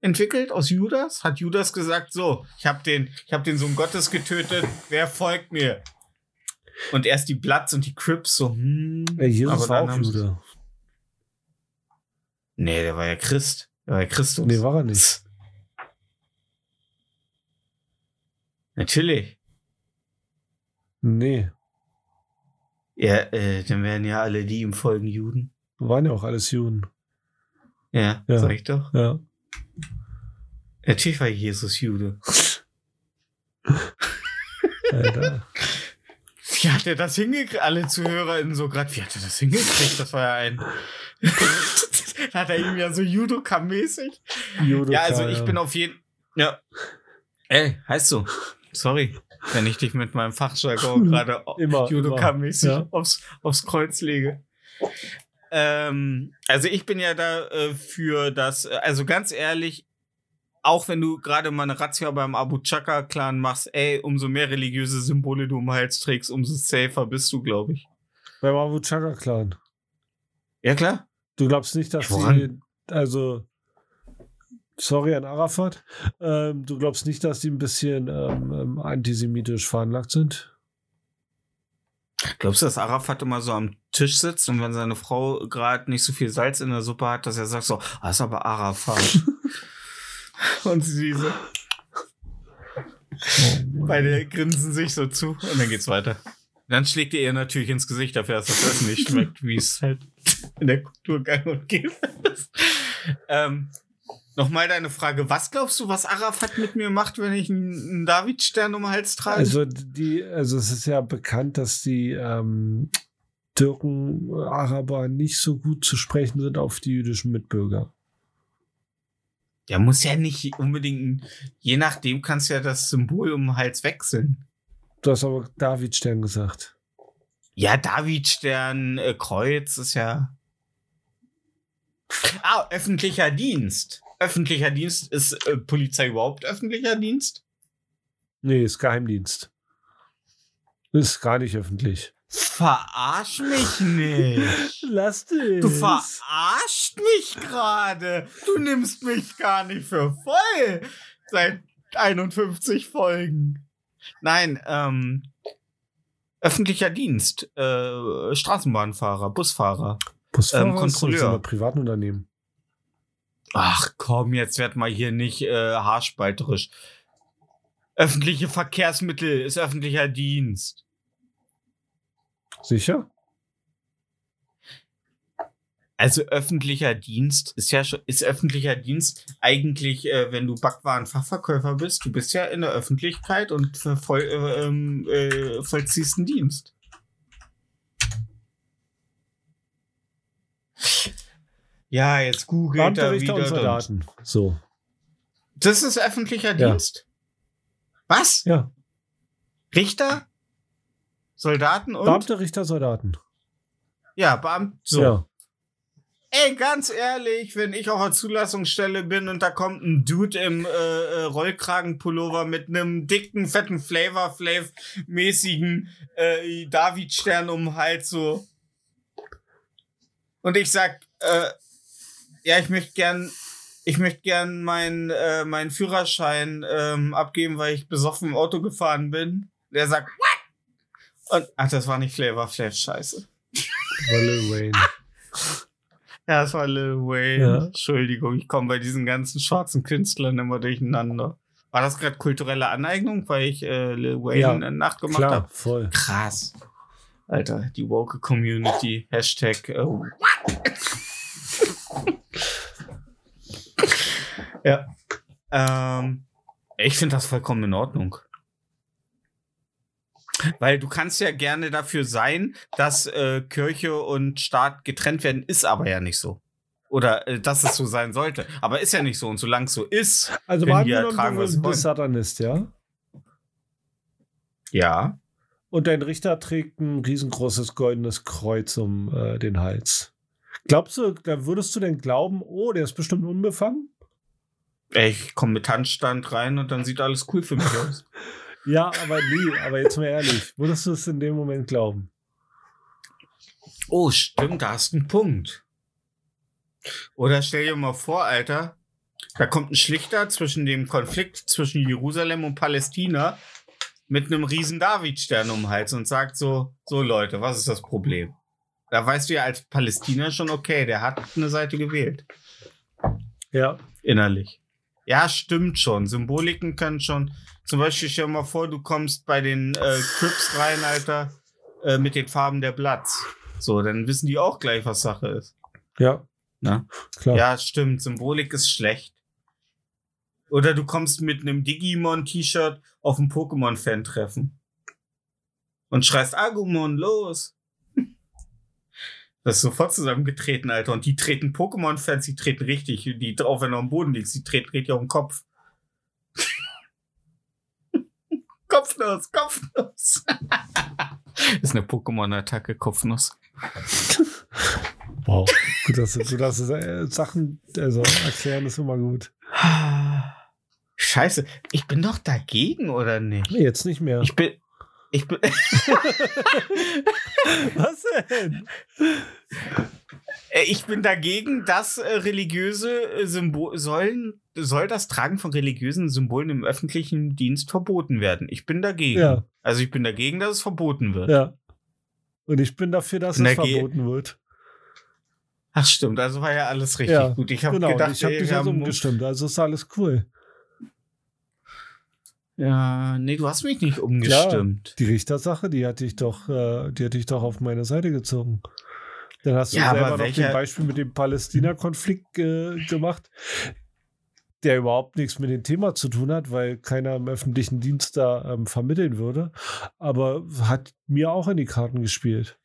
entwickelt aus Judas? Hat Judas gesagt, so, ich habe den, ich habe den Sohn Gottes getötet, wer folgt mir? Und erst die Bloods und die Crips so, hm. Ja, Jesus aber war auch Jude. Nee, der war ja Christ. Der war ja Christus. Nee, war er nicht. Natürlich. Nee, Ja, äh, dann wären ja alle die ihm folgen Juden. waren ja auch alles Juden. Ja, Ja. sag ich doch. Ja. Natürlich war Jesus Jude. Alter. Wie hat er das hingekriegt? Alle ZuhörerInnen so gerade, wie hat er das hingekriegt? Das war ja ein. hat er ihm ja so Judoka-mäßig. Judoka, Ja, also ich bin auf jeden. Ja. Ey, heißt so. Sorry, wenn ich dich mit meinem Fachjargon gerade Judoka-mäßig ja. aufs, aufs Kreuz lege. Ähm, also ich bin ja da äh, für das, äh, also ganz ehrlich, auch wenn du gerade mal eine Razzia beim Abu Chaka-Clan machst, ey, umso mehr religiöse Symbole du um den Hals trägst, umso safer bist du, glaube ich. Beim Abu Chaka Clan. Ja, klar. Du glaubst nicht, dass Ja, die, also, sorry an Arafat, ähm, du glaubst nicht, dass die ein bisschen ähm, ähm, antisemitisch veranlagt sind? Glaubst du, dass Arafat immer so am Tisch sitzt und wenn seine Frau gerade nicht so viel Salz in der Suppe hat, dass er sagt so, ah, ist aber Arafat. und sie so, beide grinsen sich so zu und dann geht's weiter. Dann schlägt er ihr natürlich ins Gesicht dafür, dass das Essen nicht schmeckt, wie es halt in der Kultur gang und gäbe ist. Ähm, Nochmal deine Frage, was glaubst du, was Arafat mit mir macht, wenn ich einen, Davidstern um den Hals trage? Also die, also es ist ja bekannt, dass die ähm, Türken, Araber nicht so gut zu sprechen sind auf die jüdischen Mitbürger. Ja, muss ja nicht unbedingt, je nachdem kannst du ja das Symbol um den Hals wechseln. Du hast aber David Stern gesagt. Ja, Davidstern, äh, Kreuz ist ja. Ah, öffentlicher Dienst. Öffentlicher Dienst ist äh, Polizei überhaupt öffentlicher Dienst? Nee, ist Geheimdienst. Ist gar nicht öffentlich. Verarsch mich nicht. Lass dich. Du verarscht mich gerade. Du nimmst mich gar nicht für voll. Seit 51 Folgen. Nein, ähm, öffentlicher Dienst. Äh, Straßenbahnfahrer, Busfahrer. Busfahrer ähm, ist Kontrolleur. so ein Privatunternehmen. Ach komm, jetzt werd mal hier nicht äh, haarspalterisch. Öffentliche Verkehrsmittel ist öffentlicher Dienst. Sicher? Also öffentlicher Dienst ist ja schon, ist öffentlicher Dienst eigentlich, äh, wenn du Backwarenfachverkäufer bist, du bist ja in der Öffentlichkeit und voll, äh, ähm, äh, vollziehst einen Dienst. Ja, jetzt googelt er wieder. und- Soldaten. So. Das ist öffentlicher Ja. Dienst? Was? Ja. Richter? Soldaten und? Beamte, Richter, Soldaten. Ja, Beamte. So. Ja. Ey, ganz ehrlich, wenn ich auf der Zulassungsstelle bin und da kommt ein Dude im äh, äh, Rollkragenpullover mit einem dicken, fetten Flavor Flav mäßigen äh, David-Stern um den Hals so. Und ich sag, äh, ja, ich möchte gern, ich möchte gern meinen äh, meinen Führerschein ähm, abgeben, weil ich besoffen im Auto gefahren bin. Der sagt, what? Und, ach, das war nicht Flavor Flav, scheiße. War Lil Wayne. Ja, das war Lil Wayne. Ja. Entschuldigung, ich komme bei diesen ganzen schwarzen Künstlern immer durcheinander. War das gerade kulturelle Aneignung, weil ich äh, Lil Wayne Ja, nachgemacht Klar, habe? voll. Krass. Alter, die woke Community. Hashtag. Äh, ja. Ähm, ich finde das vollkommen in Ordnung. Weil du kannst ja gerne dafür sein, dass äh, Kirche und Staat getrennt werden, ist aber ja nicht so. Oder äh, dass es so sein sollte. Aber ist ja nicht so. Und solange es so ist, Also Können die ja tragen, was du bist Satanist, ja? ja. Und dein Richter trägt ein riesengroßes goldenes Kreuz um äh, den Hals. Glaubst du, da würdest du denn glauben, oh, der ist bestimmt unbefangen? Ich komme mit Handstand rein und dann sieht alles cool für mich aus. Ja, aber nee, aber jetzt mal ehrlich, würdest du es in dem Moment glauben? Oh, stimmt, da hast du einen Punkt. Oder stell dir mal vor, Alter, da kommt ein Schlichter zwischen dem Konflikt zwischen Jerusalem und Palästina mit einem riesen Davidstern um den Hals und sagt so, so Leute, was ist das Problem? Da weißt du ja als Palästina schon, okay, der hat eine Seite gewählt. Ja. Innerlich. Ja, stimmt schon. Symboliken können schon. Zum Beispiel stell dir mal vor, du kommst bei den äh, Crips rein, Alter, äh, mit den Farben der Platz. So, dann wissen die auch gleich, was Sache ist. Ja. Na? Klar. Ja, stimmt. Symbolik ist schlecht. Oder du kommst mit einem Digimon-T-Shirt auf ein Pokémon-Fan-Treffen. Und schreist Agumon, los! Das ist sofort zusammengetreten, Alter. Und die treten Pokémon-Fans, die treten richtig. Die drauf, wenn du am Boden liegst, die treten richtig auf den Kopf. Kopfnuss, Kopfnuss. ist eine Pokémon-Attacke, Kopfnuss. Wow. Gut, dass, du- gut, dass du äh, Sachen also erklären ist immer gut. Scheiße, ich bin doch dagegen, oder nicht? Nee, jetzt nicht mehr. Ich bin. Ich bin. Was denn? Äh, Ich bin dagegen, dass äh, religiöse äh, Symbole sollen, soll das Tragen von religiösen Symbolen im öffentlichen Dienst verboten werden. Ich bin dagegen. Ja, Also ich bin dagegen, dass es verboten wird. ja. Und ich bin dafür, dass Na, es geh- verboten wird. Ach stimmt, also war ja alles richtig Ja, gut. Ich habe genau, gedacht, ich habe dich haben- umgestimmt. Also ist alles cool. Ja, nee, du hast mich nicht umgestimmt. Die Richtersache, die hatte ich doch, äh, die hatte ich doch auf meine Seite gezogen. Dann hast du Ja, selber noch welcher- den Beispiel mit dem Palästina-Konflikt äh, gemacht, der überhaupt nichts mit dem Thema zu tun hat, weil keiner im öffentlichen Dienst da ähm, vermitteln würde. Aber hat mir auch in die Karten gespielt.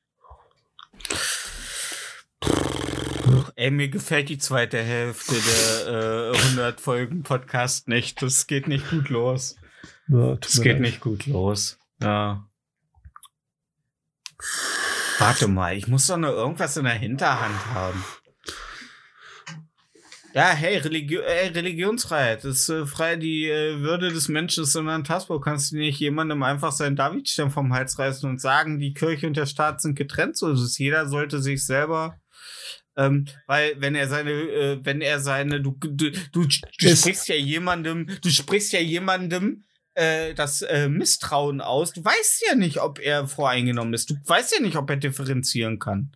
Ey, mir gefällt die zweite Hälfte der äh, 100 Folgen Podcast nicht. Das geht nicht gut los. Ja, Das geht leid. nicht gut los. Ja. Warte mal, ich muss doch noch irgendwas in der Hinterhand haben. Ja, hey, Religio ey, Religionsfreiheit. Das ist äh, frei, die äh, Würde des Menschen ist unantastbar. Du kannst nicht jemandem einfach seinen Davidstern vom Hals reißen und sagen, die Kirche und der Staat sind getrennt. So ist es. Jeder sollte sich selber. Ähm, weil wenn er seine, äh, wenn er seine, du, du, du, du sprichst ja jemandem, du sprichst ja jemandem äh, das äh, Misstrauen aus. Du weißt ja nicht, ob er voreingenommen ist. Du weißt ja nicht, ob er differenzieren kann.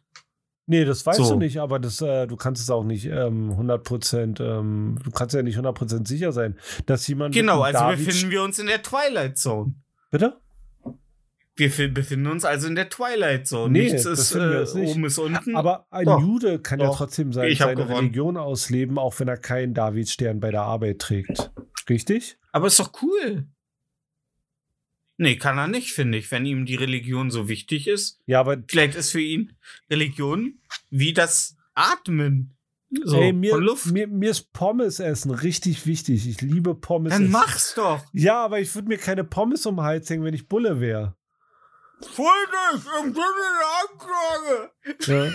Nee, das weißt So. du nicht, aber das, äh, du kannst es auch nicht ähm, 100%, ähm, du kannst ja nicht 100% sicher sein, dass jemand. Genau, also David- befinden wir uns in der Twilight Zone. Bitte? Wir fi- befinden uns also in der Twilight Zone. Nee, Nichts ist äh, oben ist unten. Aber ein Doch. Jude kann ja Doch. trotzdem sein, seine gewonnen. Religion ausleben, auch wenn er keinen Davidstern bei der Arbeit trägt. Richtig? Aber ist doch cool. Nee, kann er nicht, finde ich, wenn ihm die Religion so wichtig ist. Ja, aber Vielleicht ist für ihn Religion wie das Atmen. So, ey, mir, von Luft. Mir, mir ist Pommes essen richtig wichtig. Ich liebe Pommes Dann essen. mach's doch. Ja, aber ich würde mir keine Pommes um den Hals hängen, wenn ich Bulle wäre. Vorsicht, im Sinne der Anklage.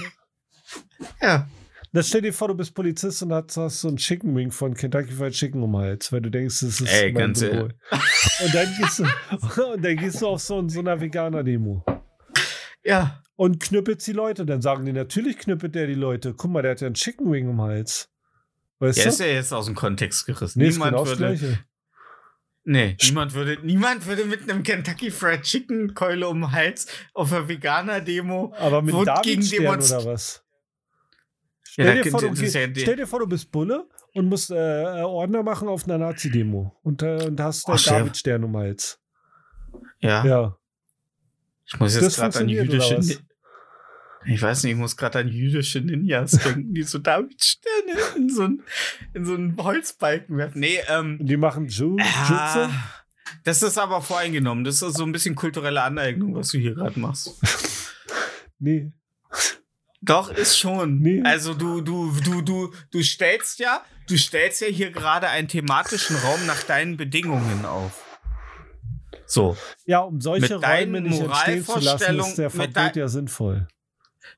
Ja. Ja. Dann stell dir vor, du bist Polizist und hast, hast so ein Chicken Wing von Kentucky Fried Chicken um Hals, weil du denkst, das ist Ey, mein ganz Symbol. Und dann, gehst du, und dann gehst du auf so, so einer Veganer-Demo Ja. und knüppelst die Leute. Dann sagen die, natürlich knüppelt der die Leute. Guck mal, der hat ja ein Chicken Wing um Hals. Weißt Der du? ist ja jetzt aus dem Kontext gerissen. nee, niemand genau das würde, nee, niemand würde, niemand würde mit einem Kentucky Fried Chicken Keule um den Hals auf einer Veganer-Demo. Aber mit Wo gegen oder was? Ja, Stell, da dir vor, du, ja stell dir vor, du bist Bulle und musst äh, Ordner machen auf einer Nazi-Demo und, äh, und hast Oh, einen stell- Davidstern um Hals. Ja. Ja. Ich muss jetzt gerade an jüdische. Ich weiß nicht, ich muss gerade an jüdische Ninjas denken, die so Davidsterne in so einen, in so einen Holzbalken werfen. Nee, ähm. Die machen Ju Jutsu. Ja, das ist aber voreingenommen. Das ist so ein bisschen kulturelle Aneignung, was du hier gerade machst. Nee. Doch, ist schon. Nee. Also du, du, du, du, du stellst ja, du stellst ja hier gerade einen thematischen Raum nach deinen Bedingungen auf. So. Ja, um solche Mit Räume nicht entstehen zu lassen, ist der Verbot ja sinnvoll.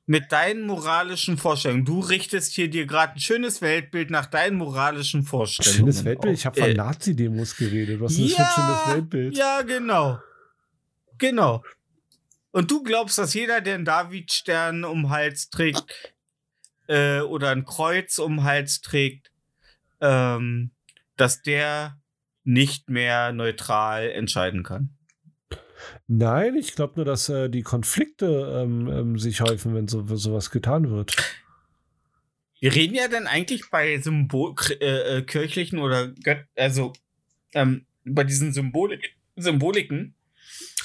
Mit deinen moralischen Vorstellungen. Du richtest hier dir gerade ein schönes Weltbild nach deinen moralischen Vorstellungen. Schönes Weltbild. auf. Ich habe von Äh, Nazi-Demos geredet. Was ist das für ein schönes Weltbild? Ja, genau. Genau. Und du glaubst, dass jeder, der einen Davidstern um den Hals trägt äh, oder ein Kreuz um den Hals trägt, ähm, dass der nicht mehr neutral entscheiden kann. Nein, ich glaube nur, dass äh, die Konflikte ähm, ähm, sich häufen, wenn so, sowas getan wird. Wir reden ja dann eigentlich bei Symbol äh, äh, kirchlichen oder Gött also ähm, bei diesen Symbolik Symboliken,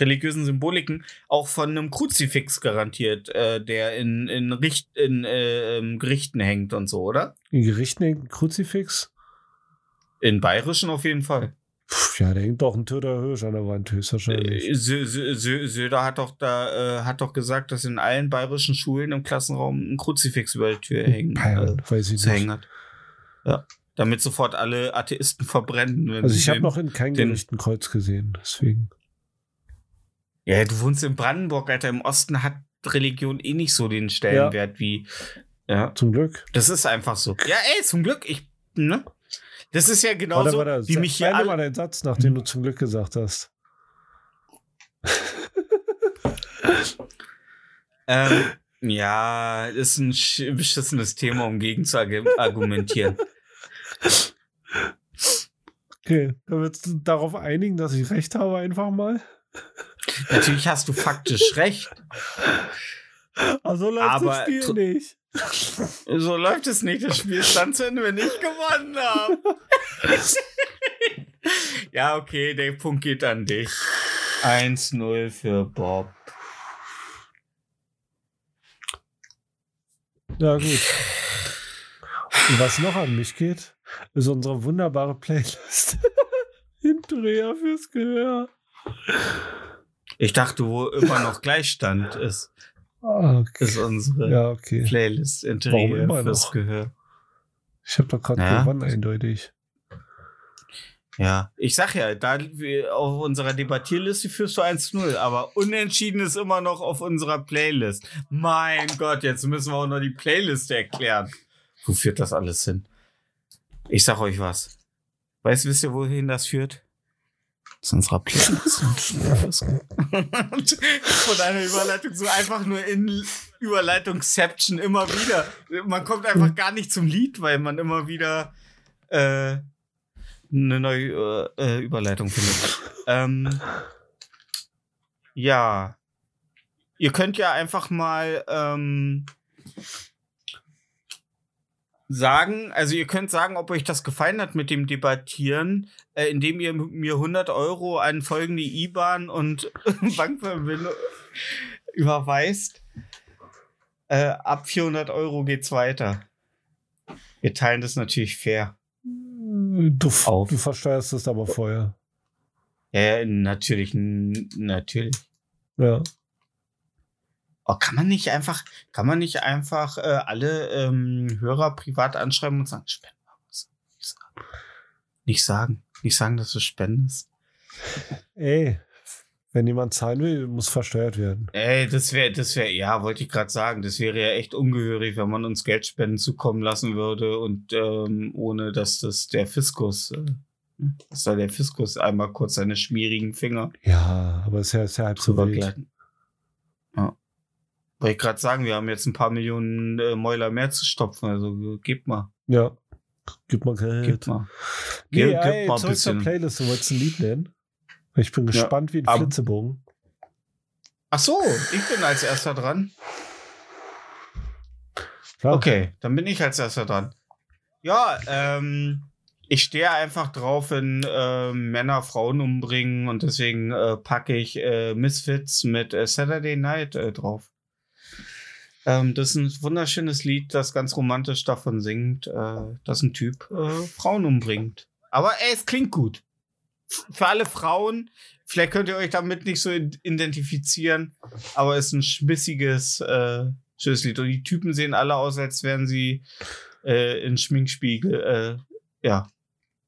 religiösen Symboliken, auch von einem Kruzifix garantiert, äh, der in, in, Richt in äh, ähm, Gerichten hängt und so, oder? In Gerichten hängt ein Kruzifix. In bayerischen auf jeden Fall. Puh, ja, da hängt doch ein toter Hirsch an der Wand, höchstwahrscheinlich. Äh, Sö Sö Sö Söder hat doch da äh, hat doch gesagt, dass in allen bayerischen Schulen im Klassenraum ein Kruzifix über die Tür hängen, Bayern, äh, weiß ich nicht. hängen hat. Ja. Damit sofort alle Atheisten verbrennen. Wenn Also ich habe noch in keinem Gericht ein Kreuz gesehen, deswegen. Ja, du wohnst in Brandenburg, Alter. Im Osten hat Religion eh nicht so den Stellenwert wie. Ja, Zum Glück. das ist einfach so. Ja, ey, zum Glück. Ich, ne? Das ist ja genauso, warte, warte, wie mich hier Ende mal deinen Satz, nachdem du zum Glück gesagt hast. Ähm, ja, ist ein sch- beschissenes Thema, um gegen zu argu- argumentieren. Okay, können wir uns darauf einigen, dass ich recht habe einfach mal? Natürlich hast du faktisch recht. Also läuft Aber das Spiel nicht. So läuft es nicht. Das Spiel ist dann zu Ende, wenn ich gewonnen habe. ja, okay, der Punkt geht an dich. 1-0 für Bob. Ja, gut. Und was noch an mich geht, ist unsere wunderbare Playlist. Hinterher fürs Gehör. Ich dachte, wo immer noch Gleichstand ist, Ah, okay. ist unsere Ja, okay. Playlist Interieur immer fürs noch? Gehör. Ich habe doch gerade Ja. gewonnen, eindeutig. Ja, ich sag ja, da auf unserer Debattierliste führst du 1-0, aber unentschieden ist immer noch auf unserer Playlist. Mein Gott, jetzt müssen wir auch noch die Playlist erklären. Wo führt das alles hin? Ich sag euch was. Weißt, wisst ihr, wohin das führt? Unserer Playlist. Von einer Überleitung so einfach nur in Überleitungsception immer wieder. Man kommt einfach gar nicht zum Lied, weil man immer wieder äh, eine neue äh, Überleitung findet. ähm, ja. Ihr könnt ja einfach mal ähm, sagen, also ihr könnt sagen, ob euch das gefallen hat mit dem Debattieren, äh, indem ihr mir 100 Euro an folgende IBAN und Bankverbindung überweist. Äh, ab 400 Euro geht's weiter. Wir teilen das natürlich fair. Du, Auf. du versteuerst es aber vorher. Ja, natürlich, natürlich. Ja. Oh, kann man nicht einfach, kann man nicht einfach äh, alle ähm, Hörer privat anschreiben und sagen, spenden? Nicht sagen. Nicht sagen. Dass du spendest. Ey, wenn jemand zahlen will, muss versteuert werden. Ey, das wäre, das wäre, ja, wollte ich gerade sagen, das wäre ja echt ungehörig, wenn man uns Geldspenden zukommen lassen würde und ähm, ohne dass das der Fiskus, äh, dass da der Fiskus einmal kurz seine schmierigen Finger Ja, aber ist ja, ist ja halb so wild. Ja. Wollte ich gerade sagen, wir haben jetzt ein paar Millionen äh, Mäuler mehr zu stopfen, also gebt mal, Ja. Gib mal Geld. gebt mal. Nee, Gib- gib ey, mal ein zurück zur bisschen. Playlist. Du wolltest ein Lied nennen? Ich bin gespannt wie ein Flitzebogen. Ach so, ich bin als erster dran. Klar. Okay, dann bin ich als erster dran. Ja, ähm, ich stehe einfach drauf, wenn äh, Männer Frauen umbringen und deswegen äh, packe ich äh, Misfits mit äh, Saturday Night äh, drauf. Ähm, das ist ein wunderschönes Lied, das ganz romantisch davon singt, äh, dass ein Typ äh, Frauen umbringt. Aber ey, es klingt gut. Für alle Frauen, vielleicht könnt ihr euch damit nicht so id- identifizieren, aber es ist ein schmissiges, äh, schönes Lied. Und die Typen sehen alle aus, als wären sie äh, in Schminkspiegel, äh, ja,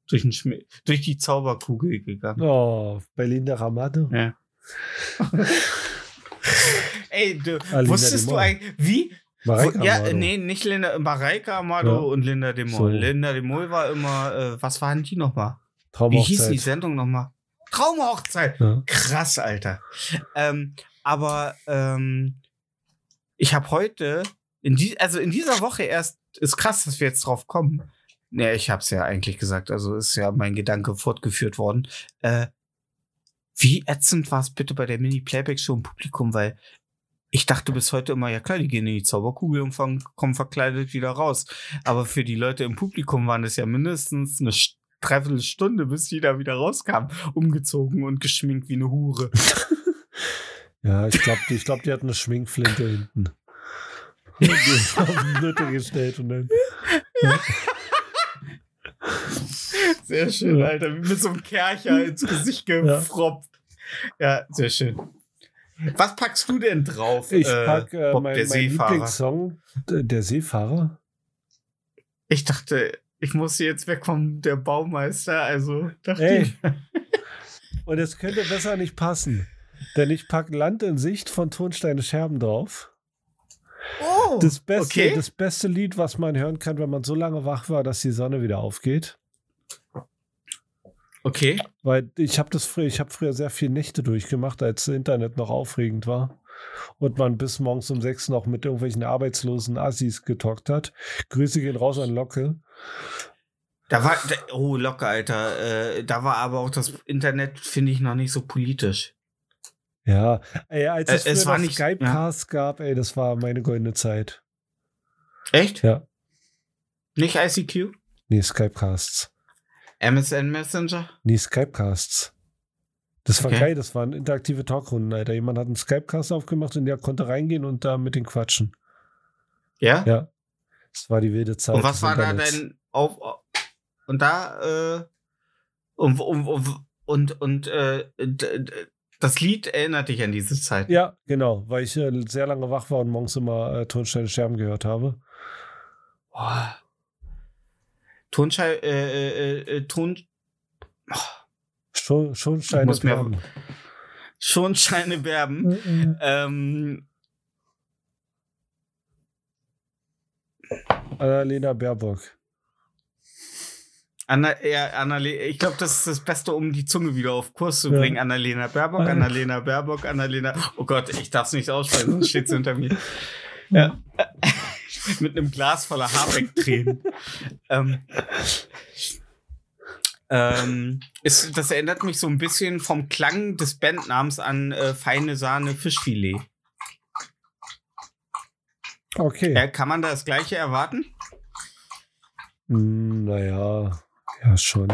durch, durch die Zauberkugel gegangen. Oh, bei Linda Ramade. Ja. Ey, du, Alina wusstest du eigentlich, wie? Mareike Wo- ja, Amado. nee, nicht Linda, Mareike Amado Ja. und Linda de Mol. So. Linda de Mol war immer, äh, was waren die nochmal? Wie Traumhochzeit. hieß die Sendung nochmal? Traumhochzeit. Ja. Krass, Alter. Ähm, aber ähm, ich habe heute, in die, also in dieser Woche erst, ist krass, dass wir jetzt drauf kommen. Nee, ich hab's ja eigentlich gesagt, also ist ja mein Gedanke fortgeführt worden. Äh, wie ätzend war es bitte bei der Mini-Playback-Show im Publikum, weil ich dachte bis heute immer, ja klar, die gehen in die Zauberkugel und kommen verkleidet wieder raus. Aber für die Leute im Publikum waren es ja mindestens eine St- Dreiviertelstunde, bis die da wieder rauskamen, umgezogen und geschminkt wie eine Hure. Ja, ich glaube, ich glaub, die hatten eine Schminkflinte hinten. Die auf die Nutte gestellt und dann. Sehr schön, Ja. Alter. Wie mit so einem Kercher ins Gesicht gefroppt. Ja, sehr schön. Was packst du denn drauf? Ich äh, pack äh, Bob, mein, der mein Seefahrer? Lieblingssong, der Seefahrer. Ich dachte, ich muss jetzt weg vom der Baumeister, also dachte Ey. ich. Und es könnte besser nicht passen. Denn ich pack Land in Sicht von Tonsteine Scherben drauf. Oh, Das beste, okay. das beste Lied, was man hören kann, wenn man so lange wach war, dass die Sonne wieder aufgeht. Okay. Weil ich habe das früher, ich habe früher sehr viele Nächte durchgemacht, als das Internet noch aufregend war. Und man bis morgens um sechs noch mit irgendwelchen arbeitslosen Assis getalkt hat. Grüße gehen raus an Locke. Da war, da, oh, locker, Alter. Äh, da war aber auch das Internet, finde ich, noch nicht so politisch. Ja, ey, als Äh, es, es früher war noch nicht- Skypecast gab, ey, das war meine goldene Zeit. Echt? Ja, Nicht ICQ? nee, Skypecasts. MSN Messenger? Nee, Skypecasts. Das war Okay. geil, das waren interaktive Talkrunden, Alter. Jemand hat einen Skypecast aufgemacht und der konnte reingehen und da mit den quatschen. Ja? Ja. Das war die wilde Zeit. Und was war da Internets. dein auf und da äh, und und und und, äh, das Lied erinnert dich an diese Zeit. Ja, genau, weil ich äh, sehr lange wach war und morgens immer äh, Tonsteine Scherben gehört habe. Boah. Tonschei äh, äh, äh, Ton Schon, schon Steine muss mir- Scherben. Schonscheine werben. Ähm, Annalena Baerbock. Anna, ja, Annale ich glaube, das ist das Beste, um die Zunge wieder auf Kurs zu Ja. bringen. Annalena Baerbock. Annalena Baerbock, Annalena. Oh Gott, ich darf es nicht aussprechen, sonst steht sie hinter mir. Ja. Mit einem Glas voller Habeck-Tränen. ähm, ähm, ist, das erinnert mich so ein bisschen vom Klang des Bandnamens an äh, feine Sahne Fischfilet. Okay. Äh, kann man da das gleiche erwarten? Hm, naja, ja, schon.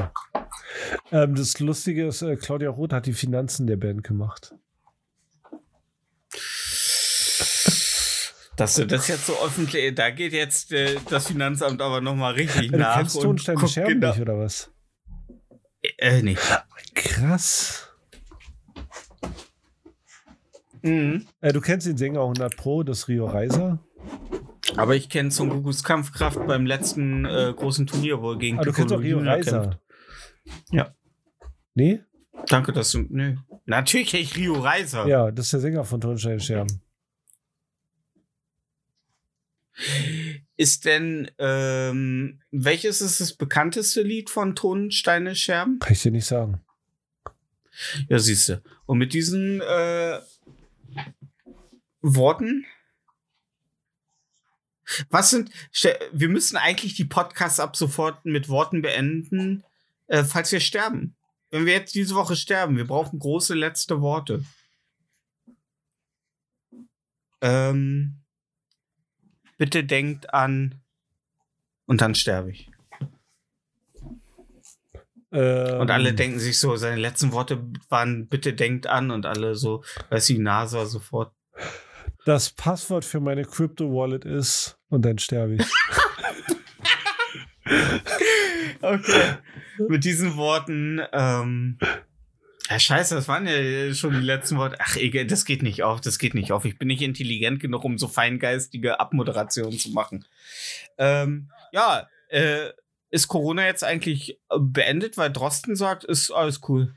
Ähm, das Lustige ist, äh, Claudia Roth hat die Finanzen der Band gemacht. Dass du das jetzt so öffentlich, da geht jetzt äh, das Finanzamt aber nochmal richtig Äh, du nach. kennst und Tonsteine guckt Scherben genau- nicht, oder was? Äh, nee. Krass. Mhm. Äh, du kennst den Sänger 100 Pro, das Rio Reiser. Aber ich kenne Son Gokus Kampfkraft beim letzten äh, großen Turnier, wo er gegen Ah, du kennst auch Rio Reiser. kämpft. Ja. Nee? Danke, dass du. Nö. Natürlich kenn ich Rio Reiser. Ja, das ist der Sänger von Tonsteine Scherben. Ist denn, ähm, welches ist das bekannteste Lied von Tonsteine Scherben? Kann ich dir nicht sagen. Ja, siehst du. Und mit diesen äh, Worten. Was sind. Wir müssen eigentlich die Podcasts ab sofort mit Worten beenden, äh, falls wir sterben. Wenn wir jetzt diese Woche sterben, wir brauchen große letzte Worte. Ähm, bitte denkt an. Und dann sterbe ich. Ähm, Und alle denken sich so, seine letzten Worte waren, bitte denkt an und alle so, weiß die NASA sofort. Das Passwort für meine Crypto-Wallet ist und dann sterbe ich. Okay. Mit diesen Worten, ähm, ja, scheiße, das waren ja schon die letzten Worte. Ach, egal, das geht nicht auf, das geht nicht auf. Ich bin nicht intelligent genug, um so feingeistige Abmoderationen zu machen. Ähm, ja, äh, ist Corona jetzt eigentlich beendet, weil Drosten sagt, ist alles cool.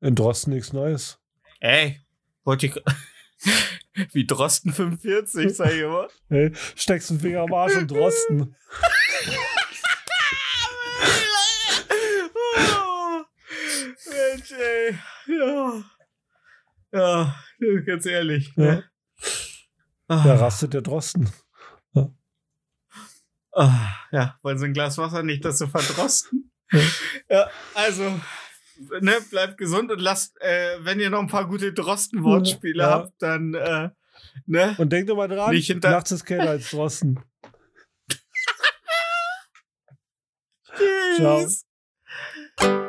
In Drosten nichts Neues. Ey, wollte ich. Wie Drosten 45, sag ich immer. Hey, steckst einen Finger am Arsch und Drosten. oh, Ey. Ja. Ja, ganz ehrlich. Ja. Ne? Ah, Da rastet der Drosten. ah, ja, wollen Sie ein Glas Wasser nicht, dass Sie verdrosten? ja, also, ne, bleibt gesund und lasst, äh, wenn ihr noch ein paar gute Drosten-Wortspiele Ja. habt, dann, äh, ne? Und denk doch mal dran, Nicht hinter- nachts ist kälter als Drosten. Tschüss. Ciao.